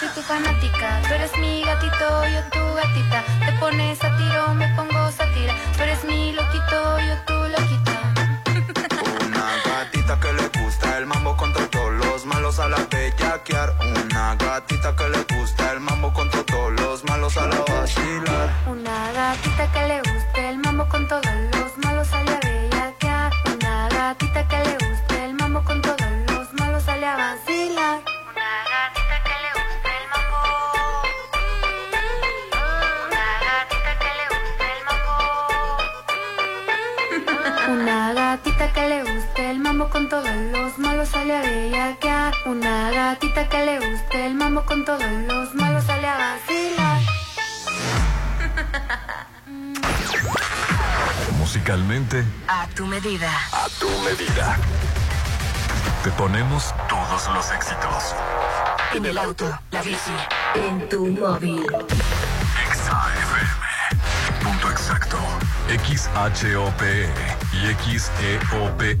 soy tu fanática. Tú eres mi gatito, yo tu gatita. Te pones a tiro, me pongo satira. Tú eres mi loquito, yo tu loquita. Una gatita que le gusta el mambo con todos los malos a la bellaquear. Una gatita que le gusta el mambo con todos Que le guste el mambo con todos los malos sale a vacilar. Musicalmente, A tu medida. a tu medida. Te ponemos todos los éxitos. En el auto, la bici, en tu móvil. Exa FM. Punto exacto. XHOPE y XEOPE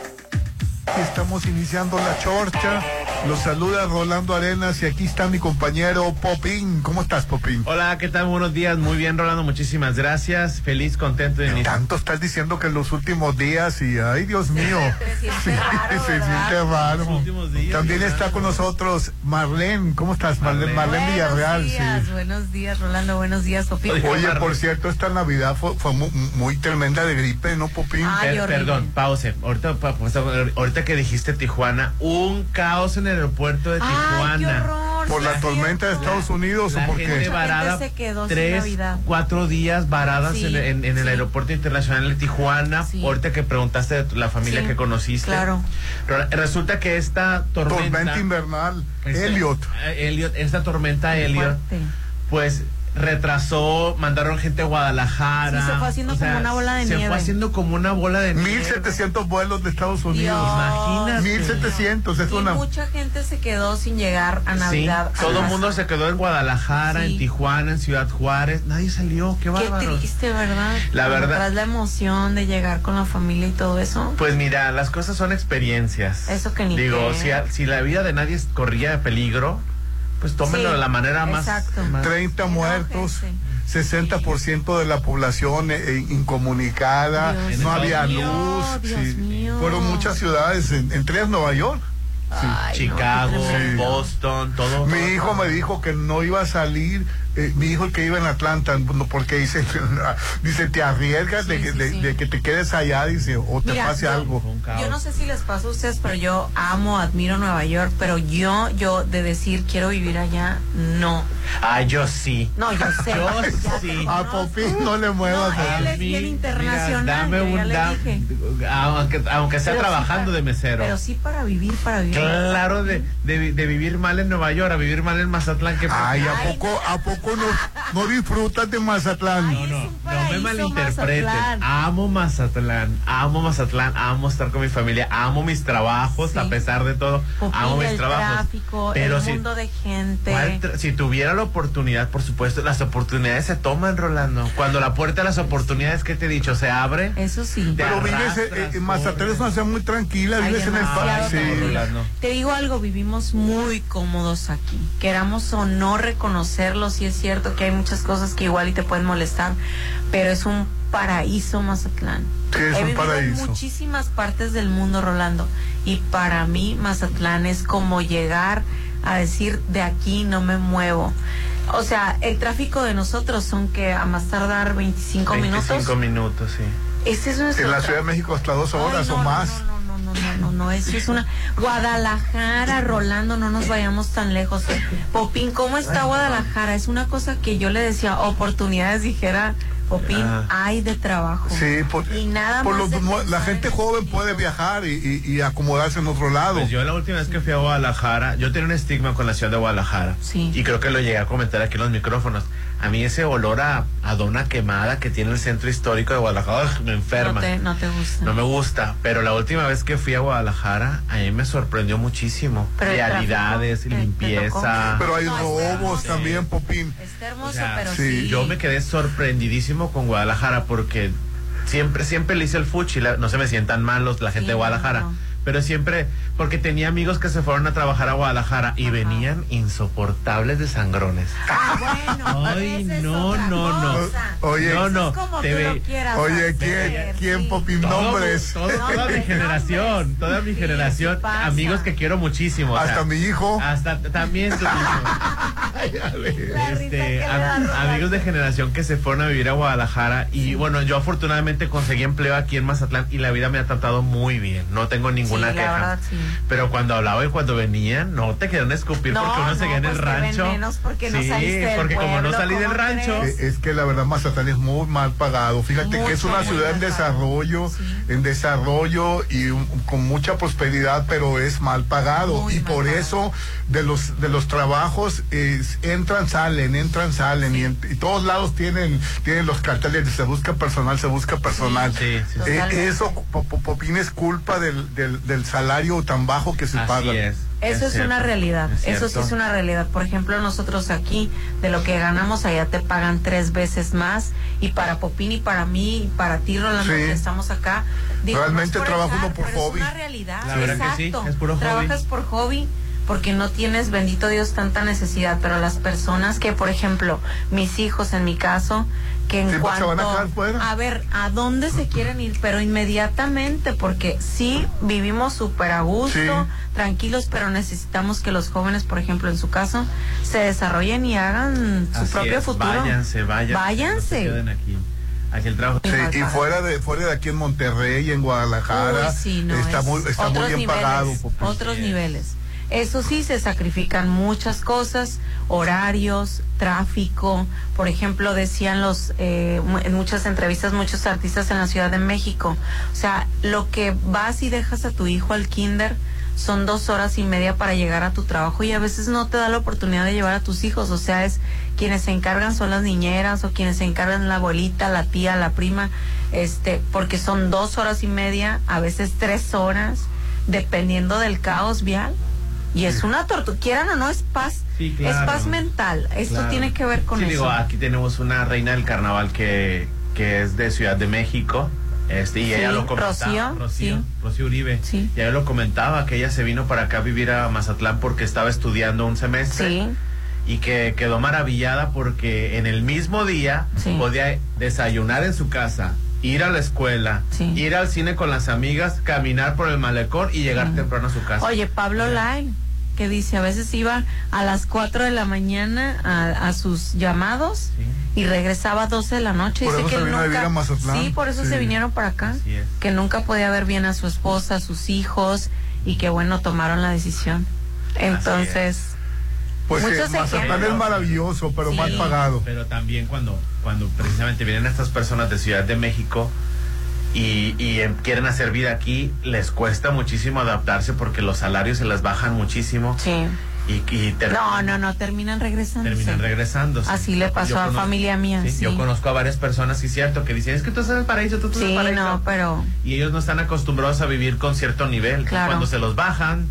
Estamos iniciando la chorcha. Los saluda Rolando Arenas y aquí está mi compañero Popín. ¿Cómo estás, Popín? Hola, ¿qué tal? Buenos días. Muy bien, Rolando. Muchísimas gracias. Feliz, contento de iniciar. Tanto estás diciendo que en los últimos días y ay Dios mío. Se siente Sí, raro, se siente raro. Los últimos días, También está con nosotros Marlene. ¿Cómo estás, Marlene? Marlene. Marlene Villarreal, buenos días, sí. buenos días, Rolando, buenos días, Popín. Oye, por cierto, esta Navidad fue, fue mu- muy, tremenda de gripe, ¿no, Popín? Ay, Per- horrible. perdón, pause. Ahorita, pa- ahorita que dijiste Tijuana, un caos en el aeropuerto de Ay, qué Tijuana. horror. ¿Por la tormenta de. Estados Unidos La o por gente varada, gente se quedó sin tres, cuatro días varadas Sí, en, en- en el sí. aeropuerto internacional de Tijuana. Sí. Ahorita que preguntaste de la familia Sí, que conociste. claro. Re- Resulta que esta tormenta. Tormenta invernal. Este, Elliot. eh, Elliot, esta tormenta Elliot, pues retrasó, mandaron gente a Guadalajara. Sí, se fue haciendo como una bola de se nieve. fue haciendo como una bola de nieve. 1700 vuelos de Estados Unidos. Imagínate. 1700, es Y una... mucha gente se quedó sin llegar a Sí, Navidad. a todo el mundo se quedó en Guadalajara, Sí. en Tijuana, en Ciudad Juárez. Nadie salió, qué Qué bárbaro. triste, ¿verdad? La verdad- Tras la emoción de llegar con la familia y todo eso. Pues mira, las cosas son experiencias. Eso que ni Digo, qué. si, a- si la vida de nadie corría peligro, pues tómenlo Sí, de la manera más. exacto. más- 30 muertos, Enójense. 60% de la población eh, eh, incomunicada, Dios no había Dios luz. Dios mío. Fueron muchas ciudades, en- entre ellas Nueva York. Ay, Chicago. Boston, todo. Mi todo, hijo me dijo que no iba a salir, eh, mi hijo el que iba en Atlanta, no, porque dice, dice te arriesgas de, Sí, de- sí. de que te quedes allá, dice, o te Mira, pase yo- algo. Yo no sé si les pasa a ustedes, pero yo amo, admiro Nueva York, pero yo, yo de decir quiero vivir allá, no. Ah, yo sí. No, yo sé. Yo sí. A. Popín no le muevas. No, él es bien mí, internacional, mira, dame un da- aunque, aunque sea Pero sí trabajando para- de mesero. Pero sí para vivir, para vivir. Claro, de, de, de vivir mal en Nueva York a vivir mal en Mazatlán. Que Ay, ¿a Ay, poco, a poco no, no disfrutas de Mazatlán? Ay, No, no, no me malinterpreten. Mazatlán. Amo Mazatlán, amo Mazatlán, amo estar con mi familia, amo mis trabajos, Sí. a pesar de todo, amo mis el trabajos. tráfico, Pero el si, mundo de gente. ¿cuál tra- si tuviera la oportunidad, por supuesto, las oportunidades se toman, Rolando. Cuando la puerta de las oportunidades que te he dicho se abre, Eso sí. Te Pero vives, en Mazatlán es una ciudad muy tranquila, Ay, vives en el tranquila. Rolando. Te digo algo, vivimos muy cómodos aquí. Queramos o no reconocerlo, sí es cierto que hay muchas cosas que igual y te pueden molestar, pero es un paraíso Mazatlán. Sí, es He un vivido en paraíso. muchísimas partes del mundo, Rolando, y para mí Mazatlán es como llegar a decir de aquí no me muevo. O sea, el tráfico de nosotros son que a más tardar 25, 25 minutos. minutos, sí. Ese es En la Ciudad de. México hasta dos Ay, horas no, o no, más. No, no, no, no, no, no, eso es una... Guadalajara, Rolando, no nos vayamos tan lejos. Popín, ¿cómo está Guadalajara? Es una cosa que yo le decía, oportunidades, dijera Popín, Ah. hay de trabajo. Sí, por, Y nada por más los la gente en joven puede viajar y, y- y acomodarse en otro lado. Pues yo la última vez que fui a Guadalajara, yo tenía un estigma con la ciudad de Guadalajara. Sí. Y creo que lo llegué a comentar aquí en los micrófonos. A mí ese olor a, a dona quemada que tiene el centro histórico de Guadalajara ugh, me enferma. No te, no te gusta. No me gusta, pero la última vez que fui a Guadalajara, a mí me sorprendió muchísimo. Pero Realidades, tráfico, ¿te- te limpieza. Pero hay robos también, Popín. Está hermoso, O sea, pero sí, sí. Yo me quedé sorprendidísimo con Guadalajara porque siempre, siempre le hice el fuchi, la- no se me sientan malos la gente Sí, de Guadalajara. no. Pero siempre, porque tenía amigos que se fueron a trabajar a Guadalajara y Ajá. venían insoportables de sangrones. Ah, bueno, Ay, no, no, no. Oye, No, no, es te ve- quieras Oye, ¿quién, quién sí. Popín? Todo- Nombres. todo- No, toda mi generación, toda mi Sí, generación, amigos que quiero muchísimo. o Hasta sea, mi hijo. Hasta también tu hijo. Este, am- amigos de generación que se fueron a vivir a Guadalajara y bueno, yo afortunadamente conseguí empleo aquí en Mazatlán y la vida me ha tratado muy bien, no tengo ninguna Sí, la queja. verdad, sí. Pero cuando hablaba y cuando venían, no te querían escupir No, porque uno se no, queda en pues el ven rancho. menos porque no sí, saliste del porque como no salí del ¿cómo rancho, crees? Eh, Es que la verdad Mazatlán es muy mal pagado. Fíjate que es una ciudad en desarrollo, sí. en desarrollo y un- con mucha prosperidad, pero es mal pagado Muy y mal por pagado. eso de los de los trabajos es- entran salen, entran salen y, en y todos lados tienen tienen los carteles de se busca personal, se busca personal. Sí, sí, sí. Eh, eso Po- Po- Popín es culpa del, del, del salario tan bajo que se así paga. es. Eso es, una realidad, es eso sí es una realidad. Por ejemplo, nosotros aquí, de lo que ganamos allá te pagan tres veces más. Y para Popín y para mí y para ti, Rolando, Sí. que estamos acá. Realmente no es trabajo echar, uno por pero hobby. Es una realidad, La verdad que sí, exacto. es puro hobby. Trabajas por hobby porque no tienes, bendito Dios, tanta necesidad. Pero las personas que, por ejemplo, mis hijos en mi caso, que en Sí, pues, cuanto van a fuera. a ver a dónde se quieren ir, pero inmediatamente, porque sí vivimos súper a gusto, Sí. tranquilos, pero necesitamos que los jóvenes, por ejemplo, en su caso, se desarrollen y hagan su Así propio es, futuro. Váyanse, váyanse. Váyanse. no se queden aquí. Aquí el trabajo. Sí, mal y fuera de fuera de aquí en Monterrey, en Guadalajara, Uy, sí, no, está es muy está muy otros bien niveles, pagado. Popín. Otros Sí es. niveles. Eso sí, se sacrifican muchas cosas, horarios, tráfico. Por ejemplo, decían los eh, en muchas entrevistas muchos artistas en la Ciudad de México. O sea, lo que vas y dejas a tu hijo al kinder son dos horas y media para llegar a tu trabajo y a veces no te da la oportunidad de llevar a tus hijos. O sea, es quienes se encargan son las niñeras o quienes se encargan la abuelita, la tía, la prima, este, porque son dos horas y media, a veces tres horas, dependiendo del caos vial. Y es una tortura, quieran o no, es paz, Sí, es paz mental. Esto Claro. tiene que ver con Sí, eso. digo, aquí tenemos una reina del carnaval que, que es de Ciudad de México. Este, y Sí, ella lo comentaba. Rocío, Rocío, sí. Rocío Uribe. Sí. Y ella lo comentaba que ella se vino para acá a vivir a Mazatlán porque estaba estudiando un semestre. Y que quedó maravillada porque en el mismo día podía desayunar en su casa, ir a la escuela, Sí. ir al cine con las amigas, caminar por el malecón y llegar Sí. temprano a su casa. Oye, Pablo Lai, que dice, a veces iba a las 4 de la mañana a, a sus llamados Sí. y regresaba a 12 de la noche. Por dice eso que él nunca, vivir a Mazatlán. Sí, por eso Sí. se vinieron para acá. Que nunca podía ver bien a su esposa, a sus hijos y que bueno, tomaron la decisión. Entonces, Pues Muchos eh, Mazatlán es maravilloso, pero Sí. mal pagado. Pero también cuando, cuando precisamente vienen estas personas de Ciudad de México y, y, em, quieren hacer vida aquí, les cuesta muchísimo adaptarse porque los salarios se les bajan muchísimo sí. y, y No, no, no, terminan regresando. terminan regresando. Así le pasó a familia mía, sí. Yo conozco a varias personas, sí, cierto, que dicen, es que tú estás en el paraíso, tú estás en Sí, el paraíso. no, pero Y ellos no están acostumbrados a vivir con cierto nivel. Claro. Cuando se los bajan,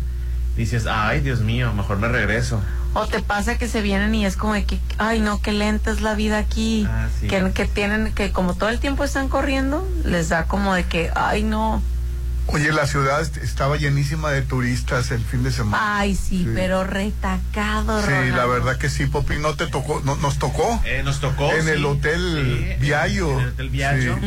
dices, ay, Dios mío, mejor me regreso. O te pasa que se vienen y es como de que, ay no, qué lenta es la vida aquí. Ah, sí. que, que tienen, que como todo el tiempo están corriendo, les da como de que, ay no, Oye, la ciudad est- estaba llenísima de turistas el fin de semana. ay sí, Sí. pero retacado, sí, la verdad que sí, Popi, no te tocó, no, nos tocó. Eh, nos tocó. En sí. el Hotel Sí, Viallo. En el Hotel Viallo.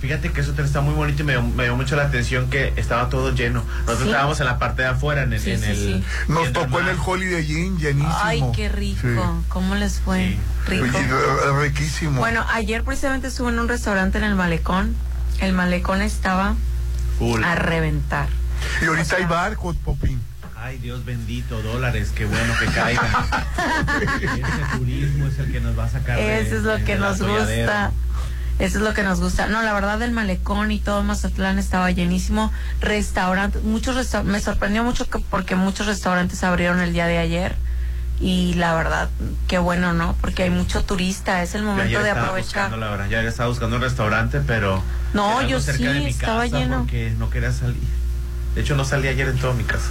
Fíjate que ese hotel está muy bonito y me, me dio mucho la atención que estaba todo lleno. Nosotros Sí. estábamos en la parte de afuera, en el. Sí, en sí, el sí. Nos tocó en el Holiday Inn llenísimo. Ay, qué rico, Sí. ¿cómo les fue? Sí. Rico. Oye, eh, riquísimo. Bueno, ayer precisamente estuve en un restaurante en el malecón. El malecón estaba Full. a reventar. Y ahorita O sea, hay barcos, Popín. Ay, Dios bendito, dólares, qué bueno que caigan. Ese turismo es el que nos va a sacar. de- Eso es lo de- que nos gusta. Eso es lo que nos gusta. No, la verdad, el malecón y todo Mazatlán estaba llenísimo. Restaurantes, muchos resta- me sorprendió mucho que- porque muchos restaurantes abrieron el día de ayer. Y la verdad, qué bueno, ¿no? Porque hay mucho turista, es el momento de aprovechar. buscando, la verdad, ya estaba buscando un restaurante, pero. No, yo cerca sí, de mi estaba casa lleno. Porque no quería salir. De hecho, no salí ayer en toda mi casa.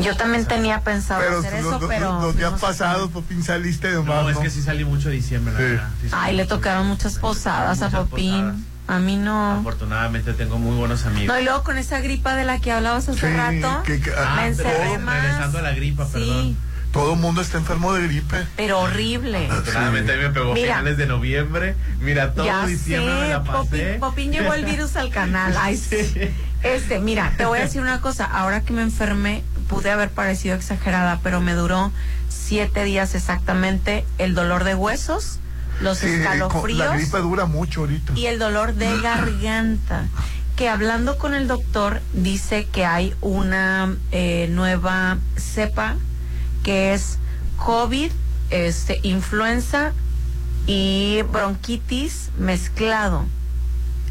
Yo también tenía pensado Pero hacer los, eso, los- pero... los días a- pasados, Popín, saliste de No, más, es ¿no? que sí salí mucho de diciembre, la Sí. verdad. Sí salí Ay, le tocaron muchas posadas a Popín. posadas. A mí no. Afortunadamente tengo muy buenos amigos. No, y luego con esa gripa de la que hablabas hace Sí, rato, que- que- ah, me encerré más. regresando a la gripa, sí, perdón. Todo el mundo está enfermo de gripe. pero horrible. Afortunadamente a mí me pegó Mira. finales de noviembre. Mira, todo ya diciembre me sé, la pasé. Popín, Popín llevó el virus al canal. Ay, sí. Este, mira, te voy a decir una cosa. Ahora que me enfermé, pude haber parecido exagerada, pero me duró siete días exactamente el dolor de huesos, los Sí, escalofríos. la gripe dura mucho ahorita. y el dolor de garganta. Que hablando con el doctor dice que hay una eh, nueva cepa que es COVID, este, influenza y bronquitis mezclado.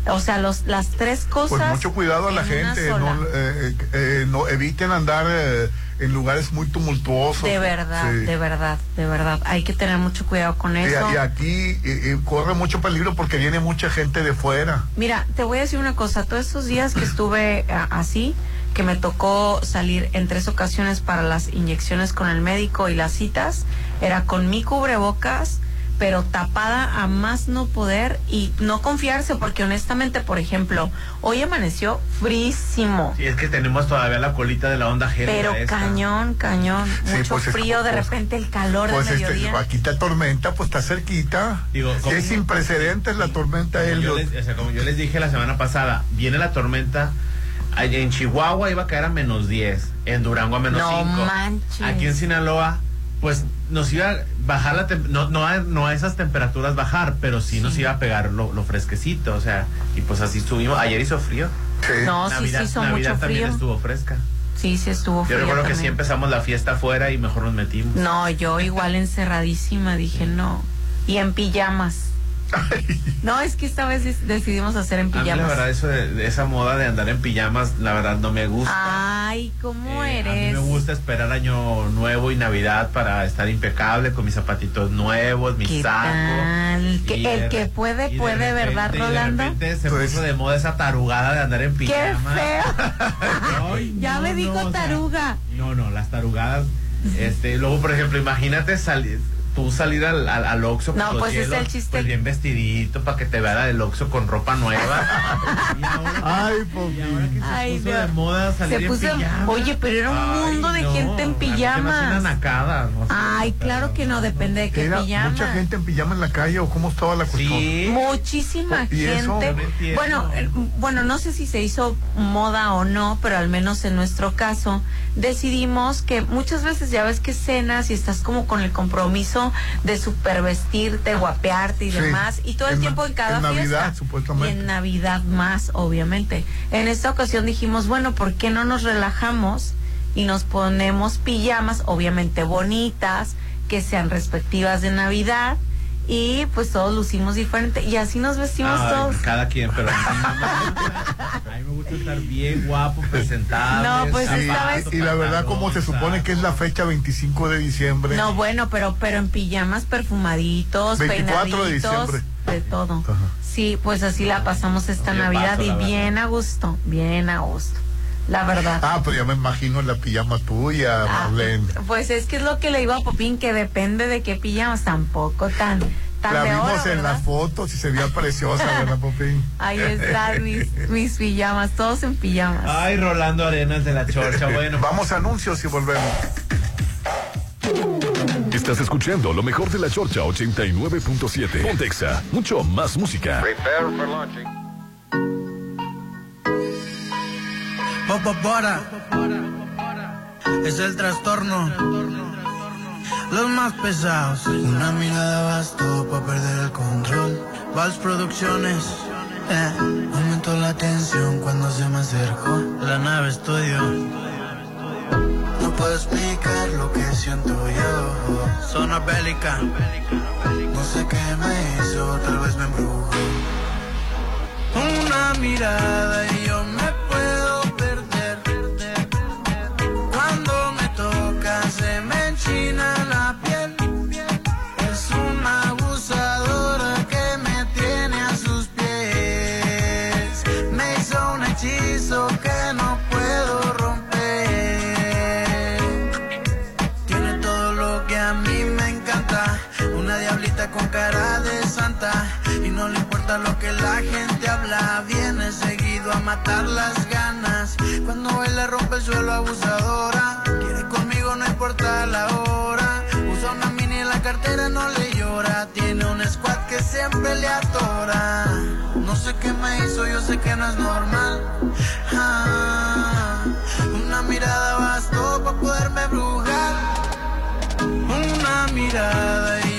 O sea, los, las tres cosas. Pues mucho cuidado a la gente, no, eh, eh, no eviten andar eh, en lugares muy tumultuosos. De verdad, Sí. de verdad, de verdad. Hay que tener mucho cuidado con Y, eso. y aquí eh, eh, corre mucho peligro porque viene mucha gente de fuera. Mira, te voy a decir una cosa. Todos esos días que estuve a- así, que me tocó salir en tres ocasiones para las inyecciones con el médico y las citas, era con mi cubrebocas, pero tapada a más no poder y no confiarse, porque honestamente, por ejemplo, hoy amaneció frísimo. Sí, es que tenemos todavía la colita de la onda gélida Pero esta. cañón, cañón, Sí, mucho pues es frío, de pues- repente el calor Pues de este, mediodía. aquí está tormenta, pues está cerquita. Digo, como- es sin precedentes la tormenta. Como yo, les, o sea, como yo les dije la semana pasada, viene la tormenta. Allá En Chihuahua iba a caer a menos 10, en Durango a menos No 5. manches. Aquí en Sinaloa, pues nos iba a bajar la no, no, a, no a esas temperaturas bajar, pero sí, nos iba a pegar lo, lo fresquecito, o sea, y pues así estuvimos. Ayer hizo frío. Sí. No, sí, Navidad, sí, hizo Navidad mucho también frío. estuvo fresca. Sí, sí estuvo Yo frío. recuerdo que sí empezamos la fiesta afuera y mejor nos metimos. No, yo igual encerradísima, dije no. Y en pijamas. No, es que esta vez decidimos hacer en A mí la pijamas. verdad eso de, de esa moda de andar en pijamas, la verdad no me gusta. Ay, ¿cómo Eh, eres? A mí me gusta esperar año nuevo y Navidad para estar impecable con mis zapatitos nuevos, mi ¿Qué tal? Y el de que puede, y de puede, ¿verdad, y Rolando? De repente se Pues- puso de moda esa tarugada de andar en ¡Qué pijama. feo! Ay, ya no, me dijo no, o sea, taruga. no, no, las tarugadas. Este, luego, por ejemplo, imagínate salir tú salir al, al, al Oxxo No, pues es hielos, el chiste. pues bien vestidito para que te vea del Oxxo con ropa nueva. y ahora, Ay, y ahora que se Ay, puso de moda salir Se en puso- pijama. oye, pero era un Ay, mundo de no, gente en pijamas. nacada, no sé, Ay, claro que no, depende de qué Era pijama. mucha gente en pijama en la calle o cómo estaba la cuestión. Sí. Muchísima ¿Y eso? gente. No entiendo. Bueno, eh, bueno, no sé si se hizo moda o no, pero al menos en nuestro caso decidimos que muchas veces ya ves que cenas y estás como con el compromiso de supervestirte, guapearte y Sí. demás, y todo el tiempo en cada en Navidad, fiesta. supuestamente. Y en Navidad más, obviamente. En esta ocasión dijimos, bueno, ¿por qué no nos relajamos y nos ponemos pijamas, obviamente bonitas, que sean respectivas de Navidad? Y pues todos lucimos diferente. Y así nos vestimos Ay, todos. Cada quien, pero a mí, me gusta, a mí me gusta estar bien guapo, presentable. No, pues Sí, esta vez- y la verdad como se supone que es la fecha 25 de diciembre. No, bueno, pero pero en pijamas perfumaditos, 24 de peinaditos, diciembre. de todo. Ajá. Sí, pues así la pasamos esta Navidad paso, y bien a gusto, bien a gusto. La verdad. Ah, pues ya me imagino la pijama tuya, Ah, Marlene. pues es que es lo que le digo a Popín, que depende de qué pijamas, tampoco tan, tan La de vimos oro, en ¿verdad? las fotos y se veía preciosa, ¿verdad, Popín? Ahí están mis, mis pijamas, todos en pijamas. Ay, Rolando Arenas de la Chorcha, bueno. Vamos a anuncios y volvemos. Estás escuchando lo mejor de la Chorcha 89.7. Pontexa, mucho más música. Popopora es el trastorno. Los más pesados. Una mirada bastó para perder el control. Vals Producciones, Eh, aumentó la tensión cuando se me acercó. La nave estudio. No puedo explicar lo que siento yo. Zona bélica. No sé qué me hizo, tal vez me embrujó. Una mirada y yo me Y no le importa lo que la gente habla. Viene seguido a matar las ganas. Cuando le rompe el suelo abusadora. Quiere conmigo, no importa la hora. Usa una mini en la cartera, no le llora. Tiene un squad que siempre le atora. No sé qué me hizo, yo sé que no es normal. Ah, una mirada bastó para poderme brujar. Una mirada y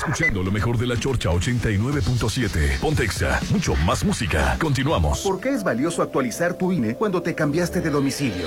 escuchando lo mejor de la Chorcha 89.7. Pontexa, mucho más música. Continuamos. ¿Por qué es valioso actualizar tu INE cuando te cambiaste de domicilio?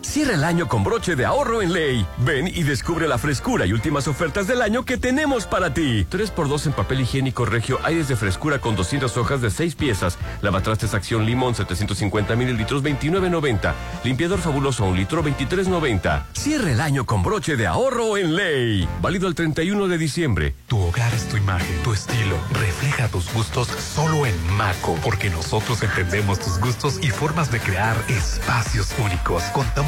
Cierra el año con broche de ahorro en ley. Ven y descubre la frescura y últimas ofertas del año que tenemos para ti. 3x2 en papel higiénico regio aires de frescura con 200 hojas de 6 piezas. Lavatrastes acción limón 750 mililitros 29.90. Limpiador fabuloso un litro 23.90. Cierra el año con broche de ahorro en ley. Válido el 31 de diciembre. Tu hogar es tu imagen, tu estilo. Refleja tus gustos solo en Maco, porque nosotros entendemos tus gustos y formas de crear espacios únicos. Contamos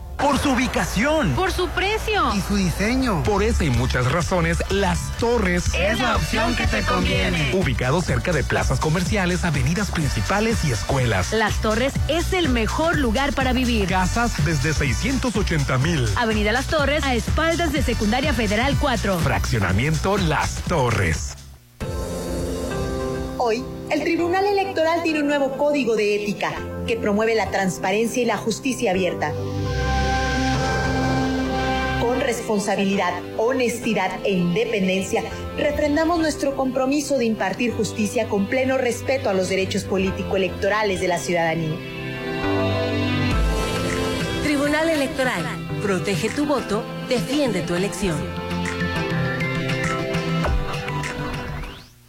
Por su ubicación. Por su precio. Y su diseño. Por esta y muchas razones, Las Torres es la opción que te conviene. Ubicado cerca de plazas comerciales, avenidas principales y escuelas. Las Torres es el mejor lugar para vivir. Casas desde 680 mil. Avenida Las Torres, a espaldas de Secundaria Federal 4. Fraccionamiento Las Torres. Hoy, el Tribunal Electoral tiene un nuevo código de ética que promueve la transparencia y la justicia abierta con responsabilidad, honestidad e independencia, refrendamos nuestro compromiso de impartir justicia con pleno respeto a los derechos político-electorales de la ciudadanía. Tribunal Electoral. Protege tu voto, defiende tu elección.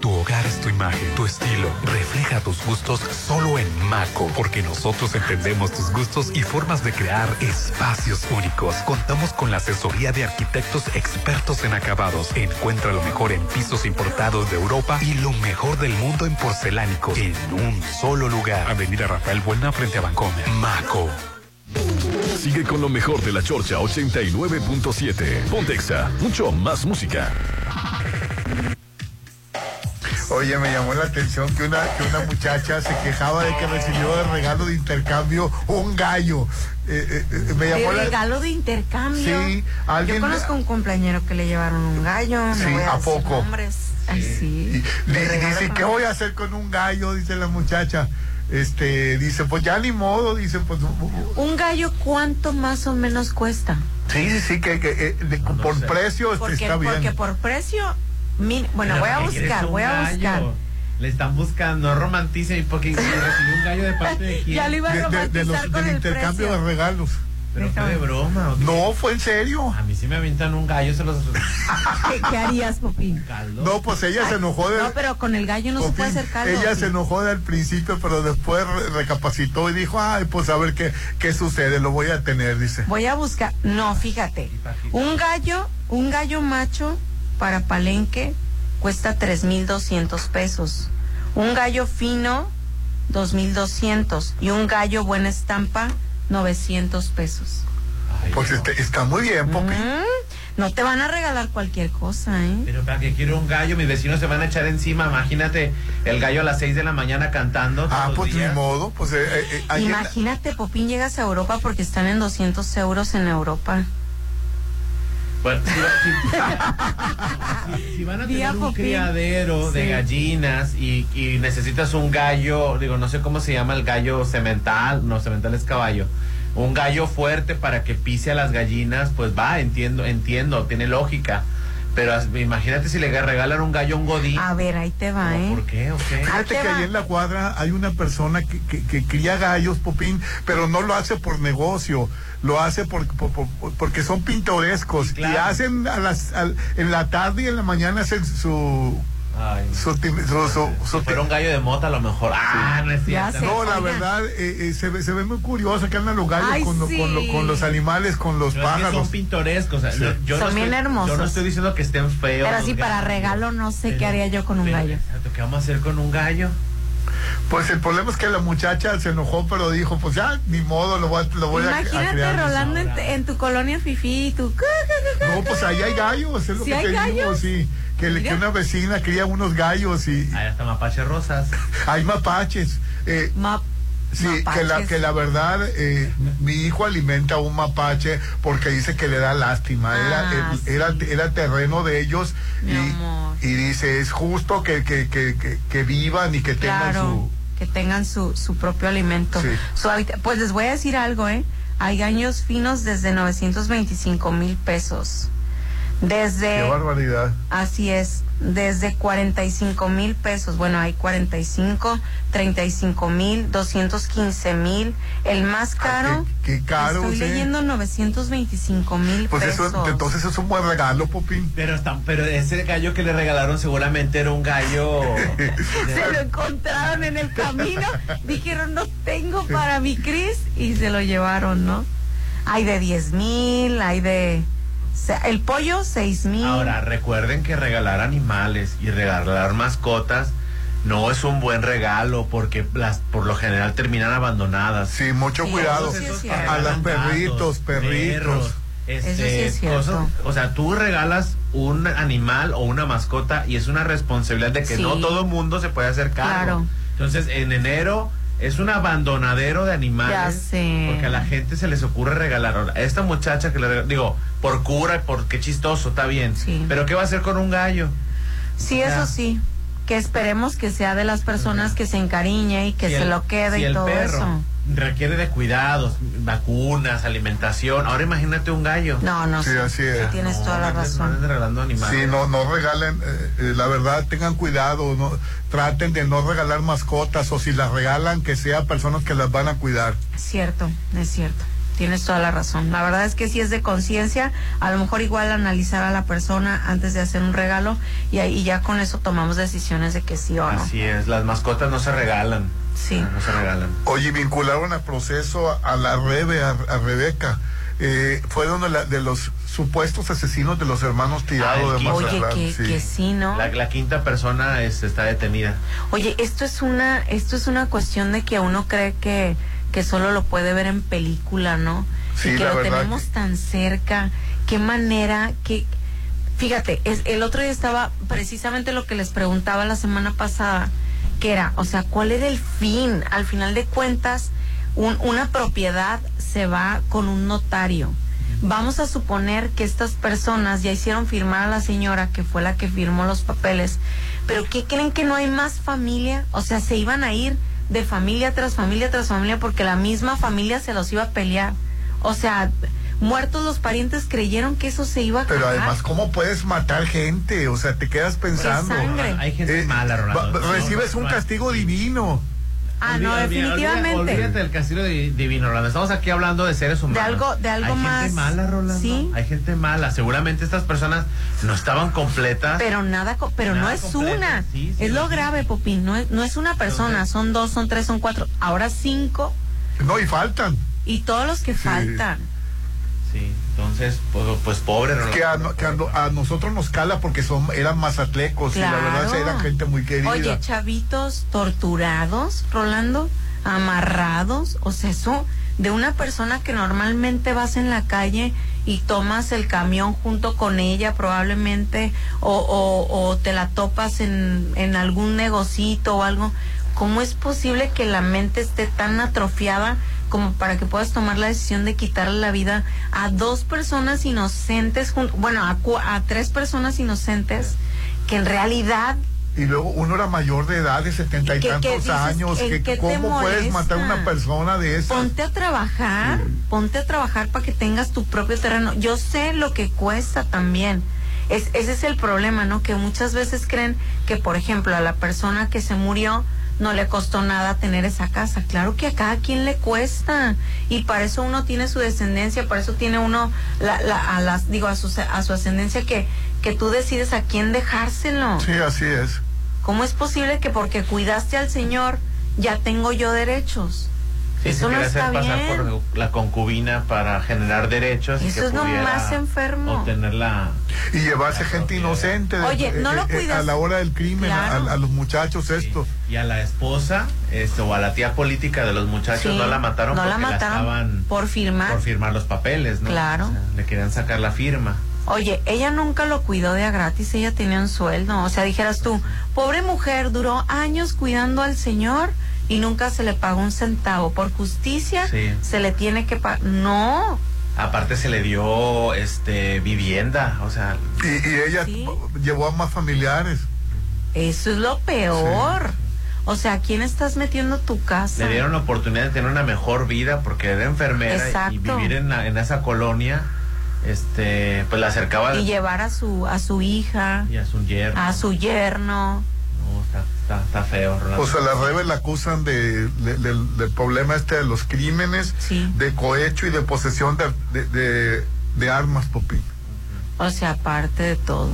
Tu hogar es tu imagen, tu estilo. Refleja tus gustos solo en Maco, porque nosotros entendemos tus gustos y formas de crear espacios únicos. Contamos con la asesoría de arquitectos expertos en acabados. Encuentra lo mejor en pisos importados de Europa y lo mejor del mundo en porcelánicos en un solo lugar. Avenida Rafael Buena frente a Bancomer. Maco. Sigue con lo mejor de la Chorcha 89.7. Pontexa, mucho más música. Oye, me llamó la atención que una, que una muchacha se quejaba de que recibió de regalo de intercambio un gallo. Eh, eh, me llamó de la- regalo de intercambio. Sí, alguien- Yo conozco un compañero que le llevaron un gallo. No Sí, voy a, ¿a poco? nombres. Ay, sí. Y dice, ¿qué voy a hacer con un gallo? Dice la muchacha. Este, dice, pues ya ni modo, dice, pues. Un gallo, ¿cuánto más o menos cuesta? Sí, sí, sí, que, que, eh, de- por precio este, Porque, está bien. porque por precio. Bueno, Pero voy a buscar, voy a gallo. buscar. Le están buscando, no romanticen porque recibió un gallo de parte de quién. Ya lo iba a De- de- de romantizar los- con del el intercambio precio. de regalos. Pero fue de broma. ¿o qué? No, fue en serio. A mí sí me avientan un gallo, se los. ¿Qué, qué harías, Popín? No, pues ella se enojó de. No, pero con el gallo no se puede hacer caldo. Ella sí. se enojó al principio, pero después re- recapacitó y dijo, ay, pues a ver qué, qué sucede, lo voy a tener, dice. Voy a buscar. No, fíjate. Un gallo, un gallo macho para palenque cuesta 3,200 pesos. Un gallo fino, 2,200. Y un gallo buena estampa, 900 pesos. Pues este- está muy bien, Popi. Mm, no te van a regalar cualquier cosa, ¿eh? Pero para que quiero un gallo, mis vecinos se van a echar encima. Imagínate el gallo a las 6 de la mañana cantando. Ah, pues ni modo, pues eh, eh, eh, Imagínate, Popín, llegas a Europa porque están en 200 euros en Europa. Bueno, si, si- si van a tener un criadero de Sí. gallinas y, y necesitas un gallo, digo, no sé cómo se llama el gallo cemental, no, cemental es caballo. Un gallo fuerte para que pise a las gallinas, pues va, entiendo, entiendo, tiene lógica. Pero imagínate si le regalan un gallo a un godín. A ver, ahí te va, ¿eh? ¿Por qué? ¿O qué? Fíjate que ahí en la cuadra hay una persona que, que, que cría gallos, Popín, pero no lo hace por negocio, lo hace por, por- por- porque son pintorescos y hacen a las, al- en la tarde y en la mañana hacen su... Ay, su, tim- su- su- su- si fuera un gallo de mota a lo mejor. Ah, no es cierto. No, la verdad, eh, eh, se, ve, se ve muy curioso que andan los gallos Ay, con, lo- con, lo- sí. con los animales, con los Pero es que pájaros. son pintorescos. o sea, Sí. no- yo Son no bien estoy- hermosos. Yo no estoy diciendo que estén feos. Pero sí, para regalo no sé qué haría yo con un Pero, gallo. exacto, ¿Qué vamos a hacer con un gallo? Pues el problema es que la muchacha se enojó, pero dijo, pues ya, ni modo, lo voy a, lo voy a- a, Imagínate crear. rolando en, en tu colonia Fifi y tu... No, pues ahí hay gallos, es lo ¿Sí que hay te digo, gallos? sí. Que, le- que una vecina cría unos gallos y... Hay hasta mapaches rosas. Hay mapaches. eh, Sí, que la, que la verdad, eh, mi hijo alimenta un mapache porque dice que le da lástima. Era, Ah, era, era terreno de ellos y, y dice, es justo que, que, que, que, que vivan y que tengan Claro. que tengan su, su propio alimento. Su. Pues les voy a decir algo, ¿eh? Hay gallos finos desde 925 mil pesos. Desde... Qué barbaridad. Así es, desde 45 mil pesos. Bueno, hay 45, 35 mil, 215 mil. El más caro. qué, qué caro. Estoy sí. leyendo 925 mil Pues pesos. eso, entonces es un buen regalo, Popín. Pero, está- pero ese gallo que le regalaron seguramente era un gallo. se lo encontraron en el camino, dijeron no tengo para mi Cris y se lo llevaron, ¿no? Hay de 10 mil, hay de... El pollo, 6 mil. Ahora, recuerden que regalar animales y regalar mascotas no es un buen regalo porque las por lo general terminan abandonadas. Sí, mucho cuidado. sí a los perritos, perritos. perros, este, Eso sí es cierto. cosas- o sea, tú regalas un animal o una mascota y es una responsabilidad de que Sí. no todo mundo se puede hacer cargo. Claro. Entonces, en enero es un abandonadero de animales. Ya sé. Porque a la gente se les ocurre regalar. A esta muchacha que le digo, por cura y por qué chistoso, está bien. Sí. Pero ¿qué va a hacer con un gallo? Sí, O sea, eso sí. Que esperemos que sea de las personas que se encariñe y que si se el- lo quede si y el todo perro eso. Requiere de cuidados, vacunas, alimentación. Ahora imagínate un gallo. No, no, Sí, sí, así es. sí tienes No, toda la razón. regalando animales. Sí, no, no regalen, eh, eh, la verdad, tengan cuidado, no, traten de no regalar mascotas o si las regalan, que sea personas que las van a cuidar. Es cierto, es cierto. Tienes toda la razón. La verdad es que si es de conciencia, a lo mejor igual analizar a la persona antes de hacer un regalo y ahí ya con eso tomamos decisiones de que sí o no. Así es, las mascotas no se regalan. Sí. No se regalan. Oye, vincularon al proceso a, la Rebe, a, a Rebeca. Eh, fue uno de, la- de los supuestos asesinos de los hermanos Ah, Tirado el de Oye, Mazatlán. que, sí. que sí, ¿no? La, la quinta persona es- está detenida. Oye, esto es una, esto es una cuestión de que uno cree que, que solo lo puede ver en película, ¿no? Sí, y que la lo verdad tenemos que- tan cerca. Qué manera, que fíjate, es, el otro día estaba precisamente lo que les preguntaba la semana pasada, era, o sea, ¿cuál era el fin? Al final de cuentas, un- una propiedad se va con un notario. Vamos a suponer que estas personas ya hicieron firmar a la señora, que fue la que firmó los papeles, pero ¿qué creen que no hay más familia? O sea, se iban a ir de familia tras familia tras familia porque la misma familia se los iba a pelear. O sea, muertos los parientes creyeron que eso se iba a Pero acabar. además, ¿cómo puedes matar gente? O sea, te quedas pensando. sangre. Hay gente Eh, mala, Rolando. va- No, recibes un castigo divino. Ah, no, olvida- definitivamente. Olvídate del castigo di- divino, Rolando. Estamos aquí hablando de seres humanos. algo- de algo Hay más. gente mala, Rolando. Sí. Hay gente mala. Seguramente estas personas no estaban completas. Pero nada, pero no es una. sí, sí, es lo grave, Popín. No es, no es una persona, Entonces- son dos, son tres, son cuatro. Ahora cinco No, y faltan. y todos los que faltan. Sí, entonces, pues, pues pobre, Es Rolando. que a, no- que a no- a nosotros nos cala porque son eran mazatlecos y la verdad Claro. eran gente muy querida. Oye, chavitos torturados, Rolando, amarrados, o sea, eso de una persona que normalmente vas en la calle y tomas el camión junto con ella probablemente o, o, o te la topas en, en algún negocito o algo. ¿Cómo es posible que la mente esté tan atrofiada como para que puedas tomar la decisión de quitarle la vida a dos personas inocentes, bueno, a, cu- a tres personas inocentes que en realidad y luego uno era mayor de edad, de setenta y ¿Qué- qué tantos dices? años. ¿En que, ¿Cómo puedes matar a una persona de esas? Ponte a trabajar, ponte a trabajar para que tengas tu propio terreno. Yo sé lo que cuesta también. Es, ese es el problema, ¿no? Que muchas veces creen que, por ejemplo, a la persona que se murió no le costó nada tener esa casa. Claro que a cada quien le cuesta. Y para eso uno tiene su descendencia, para eso tiene uno, la, la- a las, digo, a su, a su ascendencia que, que tú decides a quién dejárselo. Sí, así es. ¿Cómo es posible que porque cuidaste al Señor ya tengo yo derechos? Sí, Eso se no quiere está hacer pasar bien. por la concubina para generar derechos. y que es lo pudiera más enfermo. La. Y llevarse gente inocente de- Oye, no lo eh, eh, cuidas. a la hora del crimen, a- Claro. a, a los muchachos esto. Y a la esposa este, o a la tía política de los muchachos Sí, no la mataron no la porque mataron estaban por firmar. por firmar los papeles, ¿no? Claro. O sea, le querían sacar la firma. Oye, ella nunca lo cuidó de a gratis, ella tenía un sueldo. O sea, dijeras tú, pobre mujer, duró años cuidando al Señor y nunca se le pagó un centavo. Por justicia Sí. se le tiene que pagar. No, Aparte se le dio este vivienda, o sea, Y, y ella Sí. llevó a más familiares. eso es lo peor. O sea, ¿a quién estás metiendo tu casa? Le dieron la oportunidad de tener una mejor vida porque era enfermera y Exacto. vivir en, la- en esa colonia, este, pues la acercaba Y llevar a su, a su hija, y a su yerno. a su yerno. No, está, está, está feo, Rolando. O sea, la Rebe la acusan de, de- del, del problema este de los crímenes, de cohecho y de posesión de, de, de- de armas, Popín. O sea, aparte de todo.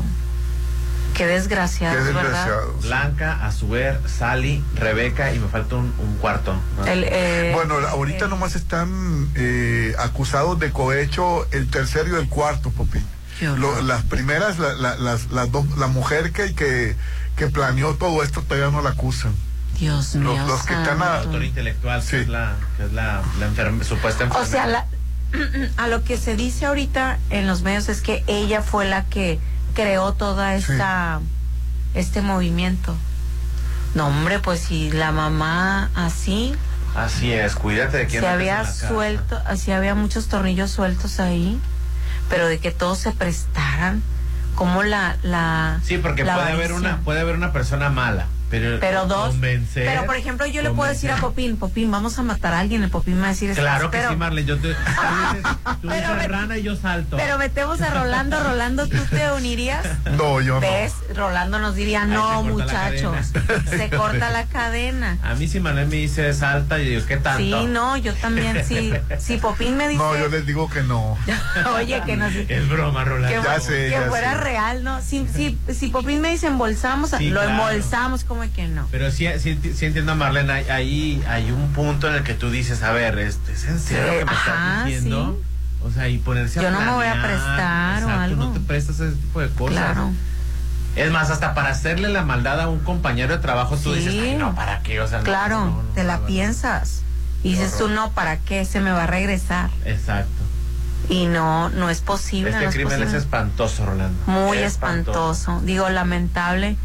Qué desgraciado, ¿verdad? Blanca, Azuer, Sally, Rebeca y me falta un, un cuarto. ¿no? El, eh, bueno, ahorita nomás están eh, acusados de cohecho el tercero y el cuarto, Popín. Lo- las primeras, la, la, las, las dos, la mujer que, que, que planeó todo esto todavía no la acusan. Dios mío. los que están a, Autor intelectual, que es la, que es la, la enferme- supuesta O enfermera. sea, la- a lo que se dice ahorita en los medios es que ella fue la que creó toda esta este movimiento. No, hombre, pues si la mamá así, Así es, cuídate de quién se había suelto, así había muchos tornillos sueltos ahí, pero de que todos se prestaran, como la la Sí, porque la puede haber una puede haber una persona mala, pero pero dos convencer, pero por ejemplo yo le puedo decir a. Popín Popín vamos a matar a alguien el Popín me va a decir Claro que pero, sí, Marlene, yo te tú dices, tú dices rana y yo salto. pero metemos a Rolando Rolando tú te unirías No, yo no. ves Rolando nos diría no se corta la muchachos se corta la cadena A mí si Marlene me dice salta, yo digo, ¿qué tanto? sí no yo también sí si Popín me dice No, yo les digo que no. oye que nos Es broma, Rolando. que, Ya sé, que ya fuera sé. real no si si si Popín me dice embolsamos Sí, lo claro. embolsamos como que no Pero sí, sí, sí entiendo, Marlene, hay, ahí hay un punto en el que tú dices, a ver, ¿es, es en serio Sí, que me ajá, estás diciendo? O sea, y ponerse a Yo no me voy a planear, prestar o exacto, algo. no te prestas a ese tipo de cosas. Claro. Es más, hasta para hacerle la maldad a un compañero de trabajo, tú dices, "Ay, no, ¿para qué? O sea, no, claro no, no, te la piensas y dices tú no para qué se me va a regresar Exacto. y no no es posible Este es crimen es posible. espantoso, Rolando. Muy espantoso. Digo, lamentable.